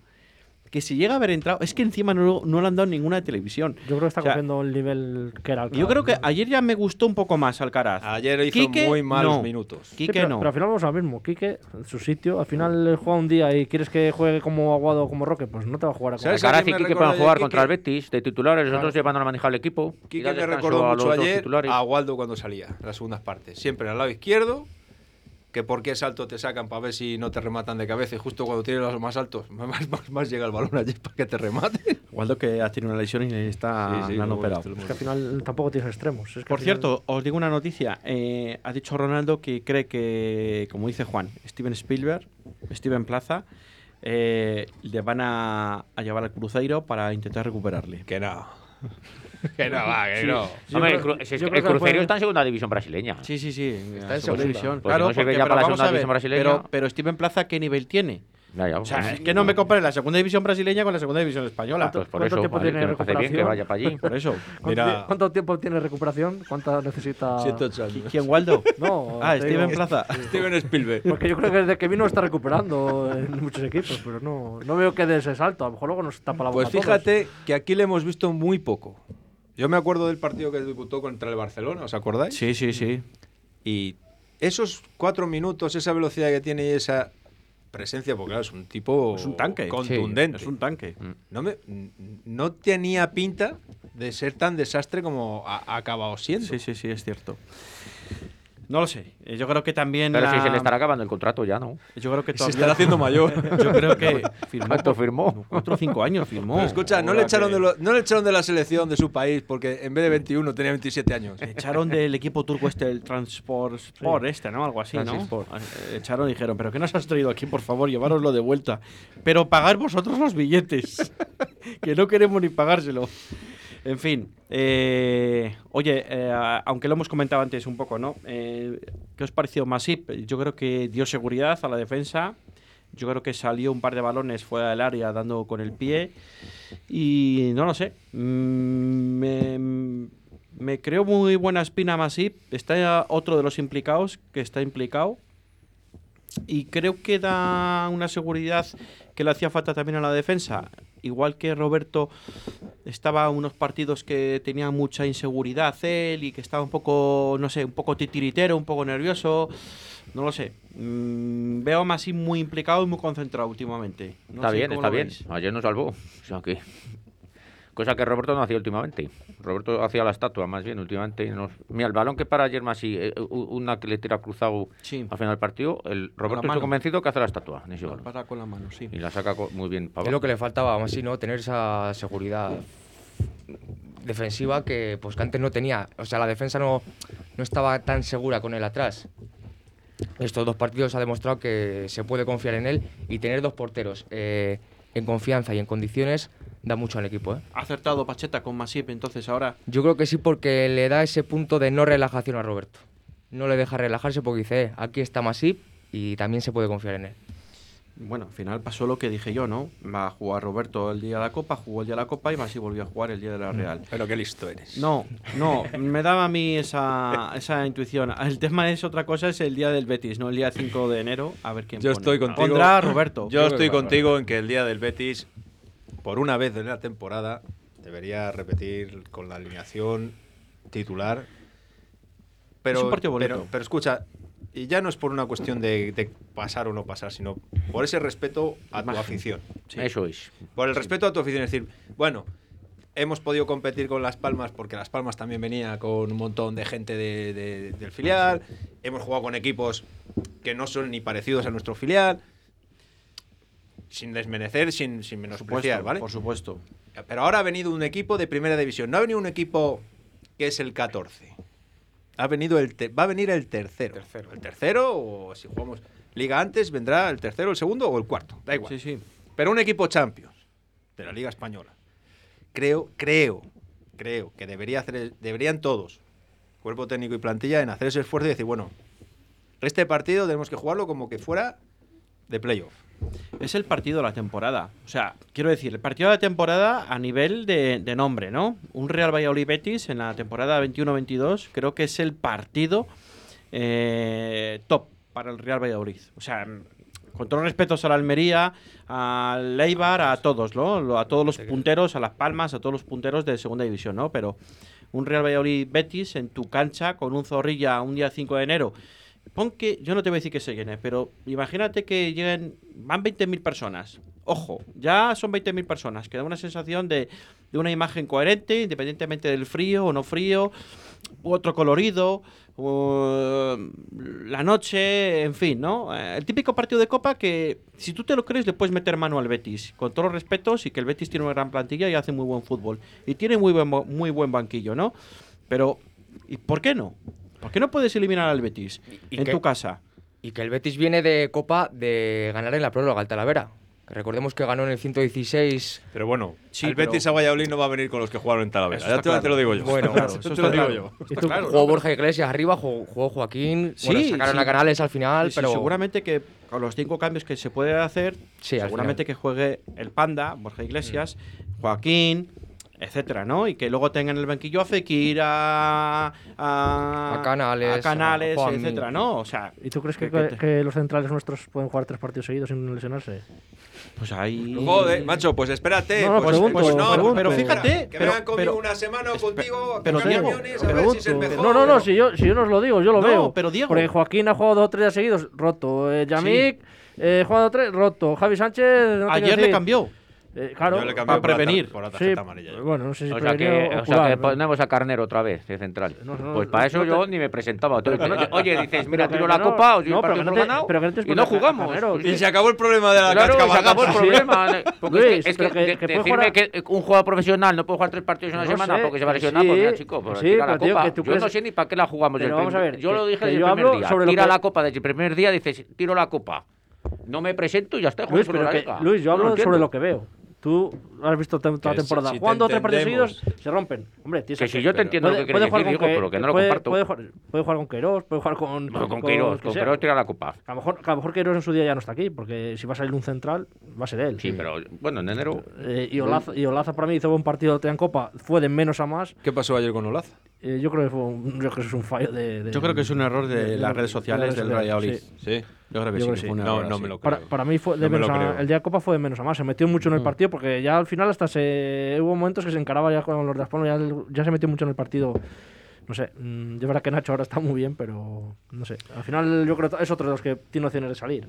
Speaker 1: Que si llega a haber entrado, es que encima no, no le han dado ninguna de televisión.
Speaker 3: Yo creo que está
Speaker 1: O sea,
Speaker 3: cogiendo el nivel que era Alcaraz.
Speaker 1: Yo creo que ayer ya me gustó un poco más Alcaraz.
Speaker 2: Ayer hizo
Speaker 1: Quique,
Speaker 2: muy malos
Speaker 1: no.
Speaker 2: minutos.
Speaker 3: Sí,
Speaker 1: Quique
Speaker 3: pero,
Speaker 1: no.
Speaker 3: pero al final vamos a lo mismo. Quique, en su sitio, al final juega un día y quieres que juegue como Aguado o como Roque, pues no te va a jugar a como
Speaker 2: ¿Sabes a
Speaker 6: Alcaraz y Quique pueden jugar contra el? Betis de titulares, los otros llevan a manejar el equipo.
Speaker 2: Quique me recordó mucho ayer a Waldo cuando salía, en las segundas partes. Siempre al lado izquierdo, que por qué salto te sacan para ver si no te rematan de cabeza y justo cuando tienes los más altos, *laughs* más, más, más llega el balón allí para que te remate.
Speaker 1: Waldo que ha tenido una lesión y está
Speaker 2: Sí,
Speaker 1: operado.
Speaker 3: Es que al final tampoco tienes extremos. Es que
Speaker 1: Por
Speaker 3: final-
Speaker 1: cierto, os digo una noticia. Eh, ha dicho Ronaldo que cree que, como dice Juan, Steven Spielberg, Steven Plaza, eh, le van a, a llevar al Cruzeiro para intentar recuperarle.
Speaker 2: Que no. *laughs* que no, va, que
Speaker 1: Sí.
Speaker 2: no.
Speaker 3: Yo
Speaker 6: Hombre,
Speaker 3: creo-
Speaker 6: el, Cru- si es
Speaker 3: yo
Speaker 6: que
Speaker 3: creo
Speaker 6: el
Speaker 3: que
Speaker 6: Cruzeiro
Speaker 3: puede-
Speaker 6: está en segunda división brasileña.
Speaker 1: Sí, sí, sí.
Speaker 4: Está en
Speaker 1: segunda división.
Speaker 6: Pues
Speaker 1: claro,
Speaker 6: no sirve
Speaker 1: porque-
Speaker 6: ya
Speaker 1: pero
Speaker 6: para la
Speaker 1: vamos
Speaker 6: segunda
Speaker 1: a ver,
Speaker 6: división brasileña.
Speaker 1: Pero, pero Steven Plaza, ¿qué nivel tiene?
Speaker 6: Ya, ya,
Speaker 1: O sea,
Speaker 6: pues,
Speaker 1: es que no me compares la segunda división brasileña con la segunda división española.
Speaker 6: pues por
Speaker 3: ¿Cuánto
Speaker 6: eso,
Speaker 3: tiempo tiene
Speaker 6: que me parece bien que
Speaker 3: recuperación?
Speaker 6: vaya para allí. *laughs*
Speaker 1: Por eso.
Speaker 3: ¿Cuánto,
Speaker 2: Mira-
Speaker 3: tie- cuánto tiempo tiene recuperación? ¿Cuánta necesita?
Speaker 2: 108 años.
Speaker 1: ¿Quién, Waldo? *laughs*
Speaker 3: No,
Speaker 1: ah,
Speaker 3: te
Speaker 1: Steven
Speaker 3: digo-
Speaker 1: Plaza.
Speaker 2: Steven Spielberg.
Speaker 3: Porque yo creo que desde que vino está recuperando en muchos equipos, pero no, no veo que dé ese salto. A lo mejor luego nos tapa la boca
Speaker 2: Pues
Speaker 3: a todos.
Speaker 2: fíjate que aquí le hemos visto muy poco. Yo me acuerdo del partido que debutó contra el Barcelona, ¿os acordáis?
Speaker 1: Sí, sí, sí.
Speaker 2: Y esos cuatro minutos, esa velocidad que tiene y esa presencia, porque claro, es un tipo
Speaker 1: Es un tanque.
Speaker 2: contundente.
Speaker 1: Es un tanque.
Speaker 2: No, me- no tenía pinta de ser tan desastre como ha, ha acabado siendo.
Speaker 1: Sí, sí, sí, es cierto. No lo sé. Eh, Yo creo que también.
Speaker 6: Pero
Speaker 1: la-
Speaker 6: si se le estará acabando el contrato ya, ¿no?
Speaker 1: Yo creo que
Speaker 2: Se
Speaker 1: todavía.
Speaker 2: estará haciendo mayor. *laughs*
Speaker 1: Yo creo que firmó.
Speaker 6: ¿Cuánto firmó?
Speaker 1: Cuatro o cinco años firmó.
Speaker 2: Pero escucha, no le, echaron
Speaker 1: que-
Speaker 2: de lo- no le echaron de la selección de su país porque en vez de 21 tenía 27 años.
Speaker 1: Le echaron del equipo turco este, el Transport Sport este, ¿no? Algo así, ¿no?
Speaker 6: Transport.
Speaker 1: Eh, Echaron y dijeron, ¿pero qué nos has traído aquí? Por favor, llevároslo de vuelta. Pero pagar vosotros los billetes. *laughs* que no queremos ni pagárselo. En fin. eh, oye, eh, aunque lo hemos comentado antes un poco, ¿no? Eh, ¿Qué os pareció Masip? Yo creo que dio seguridad a la defensa. Yo creo que salió un par de balones fuera del área dando con el pie. Y no lo sé. mm, Me, me creo muy buena espina Masip. Está otro de los implicados que está implicado. Y creo que da una seguridad que le hacía falta también a la defensa. Igual que Roberto estaba unos partidos que tenía mucha inseguridad él y que estaba un poco, no sé, un poco titiritero, un poco nervioso. No lo sé. Mm, veo a Masip muy implicado y muy concentrado últimamente. No
Speaker 6: está
Speaker 1: sé
Speaker 6: bien, está bien.
Speaker 1: veis.
Speaker 6: Ayer nos salvó. O sea que... Cosa que Roberto no hacía últimamente. Roberto hacía la estatua más bien últimamente. nos- Mira, el balón que para ayer más así, eh, una que le tira cruzado
Speaker 1: Sí.
Speaker 6: al final del partido, el Roberto está convencido que hace la estatua en ese balón.
Speaker 1: Para con la mano, sí.
Speaker 6: Y la saca muy bien para
Speaker 4: Es lo que le faltaba, aún así, ¿no? Tener esa seguridad defensiva que, pues, que antes no tenía. O sea, la defensa no, no estaba tan segura con él atrás. Estos dos partidos ha demostrado que se puede confiar en él y tener dos porteros eh, en confianza y en condiciones da mucho al equipo, ¿eh?
Speaker 1: Ha acertado Pacheta con Masip, entonces ahora.
Speaker 4: Yo creo que sí porque le da ese punto de no relajación a Roberto. No le deja relajarse porque dice, "Eh, aquí está Masip y también se puede confiar en él.
Speaker 1: Bueno, al final pasó lo que dije yo, ¿no? Va a jugar Roberto el día de la Copa, jugó el día de la Copa y Masip volvió a jugar el día de la Real.
Speaker 2: Pero qué listo eres.
Speaker 1: No, no, me daba a mí esa, esa intuición. El tema es otra cosa, es el día del Betis, ¿no? El día 5 de enero, a ver quién
Speaker 2: Yo
Speaker 1: pone.
Speaker 2: estoy contigo.
Speaker 1: Pondrá a Roberto.
Speaker 2: Yo estoy contigo en que el día del Betis, por una vez en la temporada, debería repetir con la alineación titular. Pero,
Speaker 1: Es un partido bonito.
Speaker 2: Pero, pero escucha, y ya no es por una cuestión de, de pasar o no pasar, sino por ese respeto a tu afición.
Speaker 6: Eso es.
Speaker 2: Por el respeto a tu afición. Es decir, bueno, hemos podido competir con Las Palmas porque Las Palmas también venía con un montón de gente de- de- del filial. Hemos jugado con equipos que no son ni parecidos a nuestro filial. Sin desmerecer, sin, sin menospreciar,
Speaker 1: supuesto,
Speaker 2: ¿vale?
Speaker 1: por supuesto.
Speaker 2: Pero ahora ha venido un equipo de primera división. No ha venido un equipo que es el 14. Ha venido el te- va a venir el tercero. El tercero, o si jugamos liga antes, vendrá el tercero, el segundo o el cuarto. Da igual.
Speaker 1: Sí, sí.
Speaker 2: Pero un equipo Champions de la Liga Española. Creo, creo, creo que debería hacer, el- deberían todos, cuerpo técnico y plantilla, en hacer ese esfuerzo y decir, bueno, este partido tenemos que jugarlo como que fuera de playoff.
Speaker 1: Es el partido de la temporada. O sea, quiero decir, el partido de la temporada a nivel de, de nombre, ¿no? Un Real Valladolid Betis en la temporada 21-22 creo que es el partido eh, top para el Real Valladolid. O sea, con todos los respetos a la Almería, al Eibar, a todos, ¿no? A todos los punteros, a Las Palmas, a todos los punteros de segunda división, ¿no? Pero un Real Valladolid Betis en tu cancha con un Zorrilla un día 5 de enero. Pon que, yo no te voy a decir que se llene, pero imagínate que lleguen, van 20.000 personas. Ojo, ya son 20.000 personas, que da una sensación de, una imagen coherente, independientemente del frío o no frío, u otro colorido, la noche, en fin, ¿no? Eh, El típico partido de Copa que, si tú te lo crees, le puedes meter mano al Betis, con todos los respetos, y que el Betis tiene una gran plantilla y hace muy buen fútbol. Y tiene muy buen, muy buen banquillo, ¿no? Pero, ¿y por qué no? ¿Por qué no puedes eliminar al Betis
Speaker 4: y
Speaker 1: en
Speaker 4: que-
Speaker 1: tu casa?
Speaker 4: Y que el Betis viene de Copa de ganar en la prórroga al Talavera. Recordemos que ganó en el 116.
Speaker 2: Pero bueno,
Speaker 1: Sí,
Speaker 2: el
Speaker 1: pero-
Speaker 2: Betis a Valladolid no va a venir con los que jugaron en Talavera. Ya te, lo digo yo.
Speaker 4: Bueno,
Speaker 1: claro,
Speaker 2: Eso te lo digo yo.
Speaker 1: Claro,
Speaker 4: jugó. Borja Iglesias arriba, jugó, jugó Joaquín. bueno,
Speaker 1: Sí,
Speaker 4: sacaron
Speaker 1: sí.
Speaker 4: a Canales al final,
Speaker 1: Sí, sí,
Speaker 4: pero.
Speaker 1: seguramente que con los cinco cambios que se puede hacer, seguramente que juegue el Panda, Borja Iglesias, Joaquín, etcétera, ¿no? Y que luego tengan el banquillo a Fekir, a, a,
Speaker 4: A Canales,
Speaker 1: a Canales,
Speaker 4: a
Speaker 1: etcétera, ¿no? O sea,
Speaker 3: ¿Y tú crees que,
Speaker 1: que- que
Speaker 3: que,
Speaker 1: te-
Speaker 3: los centrales nuestros pueden jugar tres partidos seguidos sin lesionarse?
Speaker 1: pues ahí.
Speaker 2: Joder, macho, pues espérate.
Speaker 3: No, no,
Speaker 2: pues,
Speaker 3: pregunto,
Speaker 2: pues no,
Speaker 3: pregunto.
Speaker 1: pero fíjate,
Speaker 2: que
Speaker 1: pero-
Speaker 2: vengan conmigo
Speaker 1: pero-
Speaker 2: una semana contigo a
Speaker 1: pero
Speaker 2: comer
Speaker 1: Diego,
Speaker 2: a ver si es el mejor.
Speaker 3: No, no, no, si yo, si yo no os lo digo, yo lo
Speaker 1: No,
Speaker 3: veo.
Speaker 1: pero Diego-
Speaker 3: Porque Joaquín ha jugado dos o tres días seguidos, roto. Eh, Yamik, eh, jugado tres, roto. Javi Sánchez, no
Speaker 1: Ayer le cambió.
Speaker 3: Eh, claro,
Speaker 2: Yo le cambié
Speaker 1: para prevenir.
Speaker 2: Por la
Speaker 3: Sí,
Speaker 2: tarjeta amarilla. yo.
Speaker 3: bueno, no sé si
Speaker 6: O sea, que, o sea que ponemos a Carnero otra vez de central.
Speaker 3: No, no,
Speaker 6: pues
Speaker 3: no,
Speaker 6: para
Speaker 3: no
Speaker 6: eso
Speaker 3: te-
Speaker 6: yo ni me presentaba. Oye, dices, mira, tiro la
Speaker 3: no-
Speaker 6: copa, partido ganado y no jugamos.
Speaker 3: Carnero,
Speaker 2: Y se acabó el problema de la
Speaker 6: Claro, se acabó el problema. *laughs* Porque
Speaker 3: Luis,
Speaker 6: es que, decirme que un jugador profesional no puede jugar tres partidos en una
Speaker 3: No
Speaker 6: semana
Speaker 3: sé,
Speaker 6: porque se va a lesionar, pues mira, chico, tira la copa. Yo no sé ni para qué la jugamos. Yo lo dije desde el primer día. Tira la copa desde el primer día, dices, tiro la copa. No me presento y ya está.
Speaker 3: Luis, pero que-. Luis, yo hablo sobre lo que veo. Tú has visto toda la temporada.
Speaker 2: si- si te
Speaker 3: Jugando tres partidos seguidos, se rompen. Hombre, tienes
Speaker 6: Que si yo te entiendo lo que quieres decir, digo, pero que no lo
Speaker 3: puede,
Speaker 6: comparto.
Speaker 3: Puede jugar, puede jugar con Queiroz, puede jugar con.
Speaker 6: No, con Queiroz,
Speaker 3: que
Speaker 6: con. Queiroz tira la copa.
Speaker 3: A lo, mejor, a lo mejor Queiroz en su día ya no está aquí, porque si va a salir un central, va a ser él.
Speaker 6: Sí, pero bueno, en enero.
Speaker 3: Eh, y, Olaza, y Olaza para mí hizo buen partido de en Copa, fue de menos a más.
Speaker 2: ¿Qué pasó ayer con Olaza?
Speaker 3: Eh, yo creo que fue un, yo creo que es un fallo de, de-
Speaker 1: Yo creo que es un error de las redes sociales del Valladolid.
Speaker 3: sí.
Speaker 2: Sí.
Speaker 1: Yo creo que
Speaker 3: Yo
Speaker 1: sí,
Speaker 3: creo
Speaker 1: que fue
Speaker 2: No,
Speaker 1: error
Speaker 2: no
Speaker 1: así.
Speaker 2: me lo creo.
Speaker 3: Para, para mí fue de
Speaker 2: No me
Speaker 3: menos
Speaker 2: lo
Speaker 3: a- el día de Copa fue de menos a más. Se metió mucho en el partido porque ya al final hasta se hubo momentos que se encaraba ya con los de Palmas, ya, ya se metió mucho en el partido. No sé, mm, yo verdad que Nacho ahora está muy bien, pero no sé. Al final yo creo que es otro de los que tiene opciones de salir.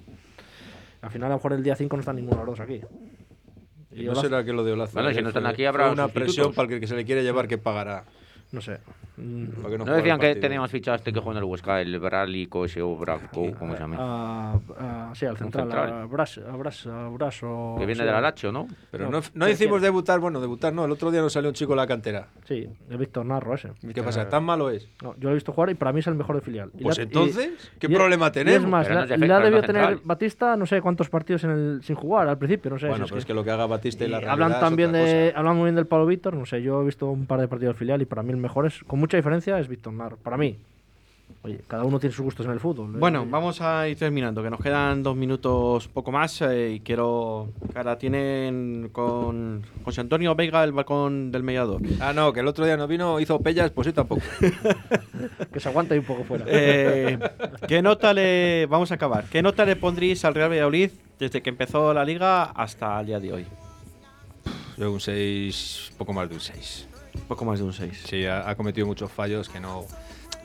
Speaker 3: Al final a lo mejor el día 5 no están ninguno de los dos aquí.
Speaker 2: Y no será que lo de Olaza.
Speaker 6: Bueno, si no están aquí habrá
Speaker 2: una
Speaker 6: sustitutos.
Speaker 2: presión para el que se le quiere llevar que pagará.
Speaker 3: No sé. Mm,
Speaker 2: ¿Para qué
Speaker 6: No
Speaker 2: el
Speaker 6: decían que teníamos fichado a este que juega en el Huesca, el Bralico ese o Brasco, como se llama.
Speaker 3: a- a- sí, al central,
Speaker 6: central.
Speaker 3: a Bras, a Bras, a Bras o...
Speaker 6: Que viene
Speaker 3: sí,
Speaker 6: del
Speaker 3: a-
Speaker 6: Alacho, ¿no?
Speaker 2: Pero
Speaker 3: No,
Speaker 2: no, no
Speaker 3: ¿qué
Speaker 2: hicimos debutar, bueno, debutar no, el otro día nos salió un chico de la cantera.
Speaker 3: Sí, de Víctor Narro ese.
Speaker 2: ¿Qué pasa? ¿Tan malo es?
Speaker 3: No, yo lo he visto jugar y para mí es el mejor de filial. Y
Speaker 2: Pues
Speaker 3: la- y-
Speaker 2: entonces, ¿qué
Speaker 3: y-
Speaker 2: problema
Speaker 3: y
Speaker 2: tenemos?
Speaker 3: Es más, la, la debió tener
Speaker 6: central.
Speaker 3: Batista no sé cuántos partidos en el, sin jugar al principio, no sé.
Speaker 2: Bueno,
Speaker 3: si
Speaker 2: pero es que lo que haga Batista y la
Speaker 3: hablan también de hablan muy bien del Pablo Víctor, no sé, yo he visto un par de partidos del filial y para mí el mejor es, con mucha diferencia, es Víctor Narro. Para mí. Oye, cada uno tiene sus gustos en el fútbol. ¿eh?
Speaker 1: Bueno, vamos a ir terminando, que nos quedan dos minutos poco más eh, y quiero... que Ahora tienen con José Antonio Veiga el balcón del mediador.
Speaker 2: Ah, no, que el otro día no vino, hizo pellas, pues sí tampoco. *laughs*
Speaker 3: Que se aguanta ahí un poco fuera.
Speaker 1: Eh, ¿Qué nota le... Vamos a acabar. ¿Qué nota le pondréis al Real Valladolid desde que empezó la liga hasta el día de hoy?
Speaker 2: Yo un 6, poco más de un 6.
Speaker 1: Poco más de un 6.
Speaker 2: Sí, ha, ha cometido muchos fallos que no,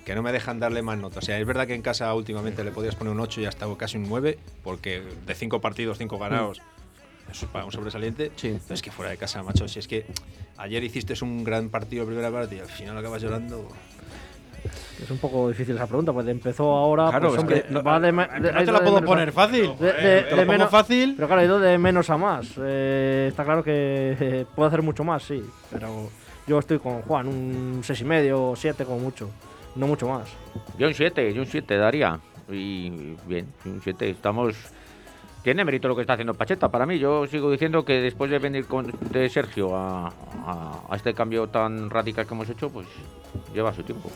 Speaker 2: que no me dejan darle más notas. O sea, es verdad que en casa últimamente le podías poner un 8 y hasta casi un 9, porque de 5 partidos, 5 ganados, eso es un sobresaliente.
Speaker 1: Sí.
Speaker 2: Pero es que fuera de casa, macho, si es que ayer hiciste un gran partido, primera parte, y al final acabas llorando.
Speaker 3: Es un poco difícil esa pregunta, pues empezó ahora.
Speaker 1: Claro,
Speaker 3: pues,
Speaker 1: es
Speaker 3: hombre,
Speaker 1: que no-
Speaker 3: va de
Speaker 1: que
Speaker 3: de-
Speaker 1: no te la
Speaker 3: de
Speaker 1: puedo poner fácil.
Speaker 3: De,
Speaker 1: Eh,
Speaker 3: de-
Speaker 1: te lo pongo
Speaker 3: menos-
Speaker 1: fácil.
Speaker 3: Pero claro, ha ido de menos a más. Eh, está claro que eh, puede hacer mucho más, sí. Pero yo estoy con Juan, un seis y medio, siete como mucho. No mucho más.
Speaker 6: Yo un 7, yo un 7 daría. Y bien, un 7. Estamos. Tiene mérito lo que está haciendo Pacheta. Para mí, yo sigo diciendo que después de venir con, de Sergio a este cambio tan radical que hemos hecho, pues lleva su tiempo.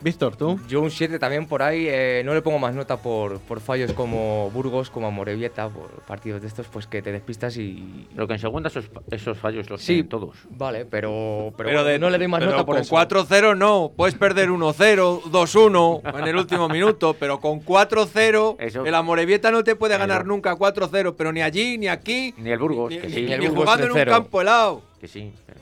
Speaker 1: Víctor, ¿tú?
Speaker 4: Yo un 7 también por ahí, eh, no le pongo más nota por, por fallos como Burgos, como Morevieta, por partidos de estos, pues que te despistas y...
Speaker 6: Lo que en segunda esos, esos fallos los
Speaker 4: Sí,
Speaker 6: tienen todos.
Speaker 4: Vale, pero, pero,
Speaker 2: Pero de-
Speaker 4: no le doy más
Speaker 2: pero
Speaker 4: nota por
Speaker 2: con
Speaker 4: eso.
Speaker 2: 4-0 no, puedes perder 1-0, 2-1 en el último *laughs* minuto, pero con 4-0
Speaker 6: Eso-
Speaker 2: el Amorebieta no te puede
Speaker 6: Eso.
Speaker 2: ganar nunca 4-0, pero ni allí, ni aquí,
Speaker 6: Ni el Burgos,
Speaker 2: ni,
Speaker 6: que
Speaker 2: ni-
Speaker 6: sí.
Speaker 2: ni
Speaker 4: el Burgos
Speaker 2: jugando en un
Speaker 4: 3-0.
Speaker 2: campo helado.
Speaker 6: Que sí. pero-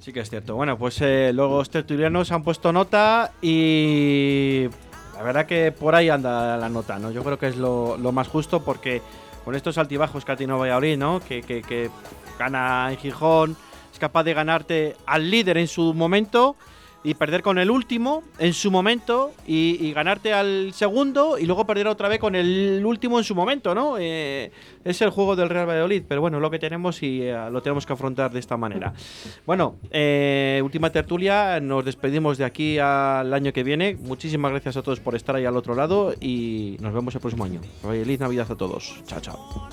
Speaker 1: Sí que es cierto. Bueno, pues eh, luego los tertulianos han puesto nota y la verdad que por ahí anda la nota, ¿no? Yo creo que es lo, lo más justo porque con estos altibajos que ha tenido Valladolid, ¿no? Que, que, que gana en Gijón, es capaz de ganarte al líder en su momento y perder con el último en su momento y, ganarte al segundo y luego perder otra vez con el último en su momento, ¿no? Eh, es el juego del Real Valladolid, pero bueno, lo que tenemos y eh, lo tenemos que afrontar de esta manera. Bueno, eh, última tertulia, nos despedimos de aquí al año que viene. Muchísimas gracias a todos por estar ahí al otro lado y nos vemos el próximo año. Feliz Navidad a todos. Chao, chao.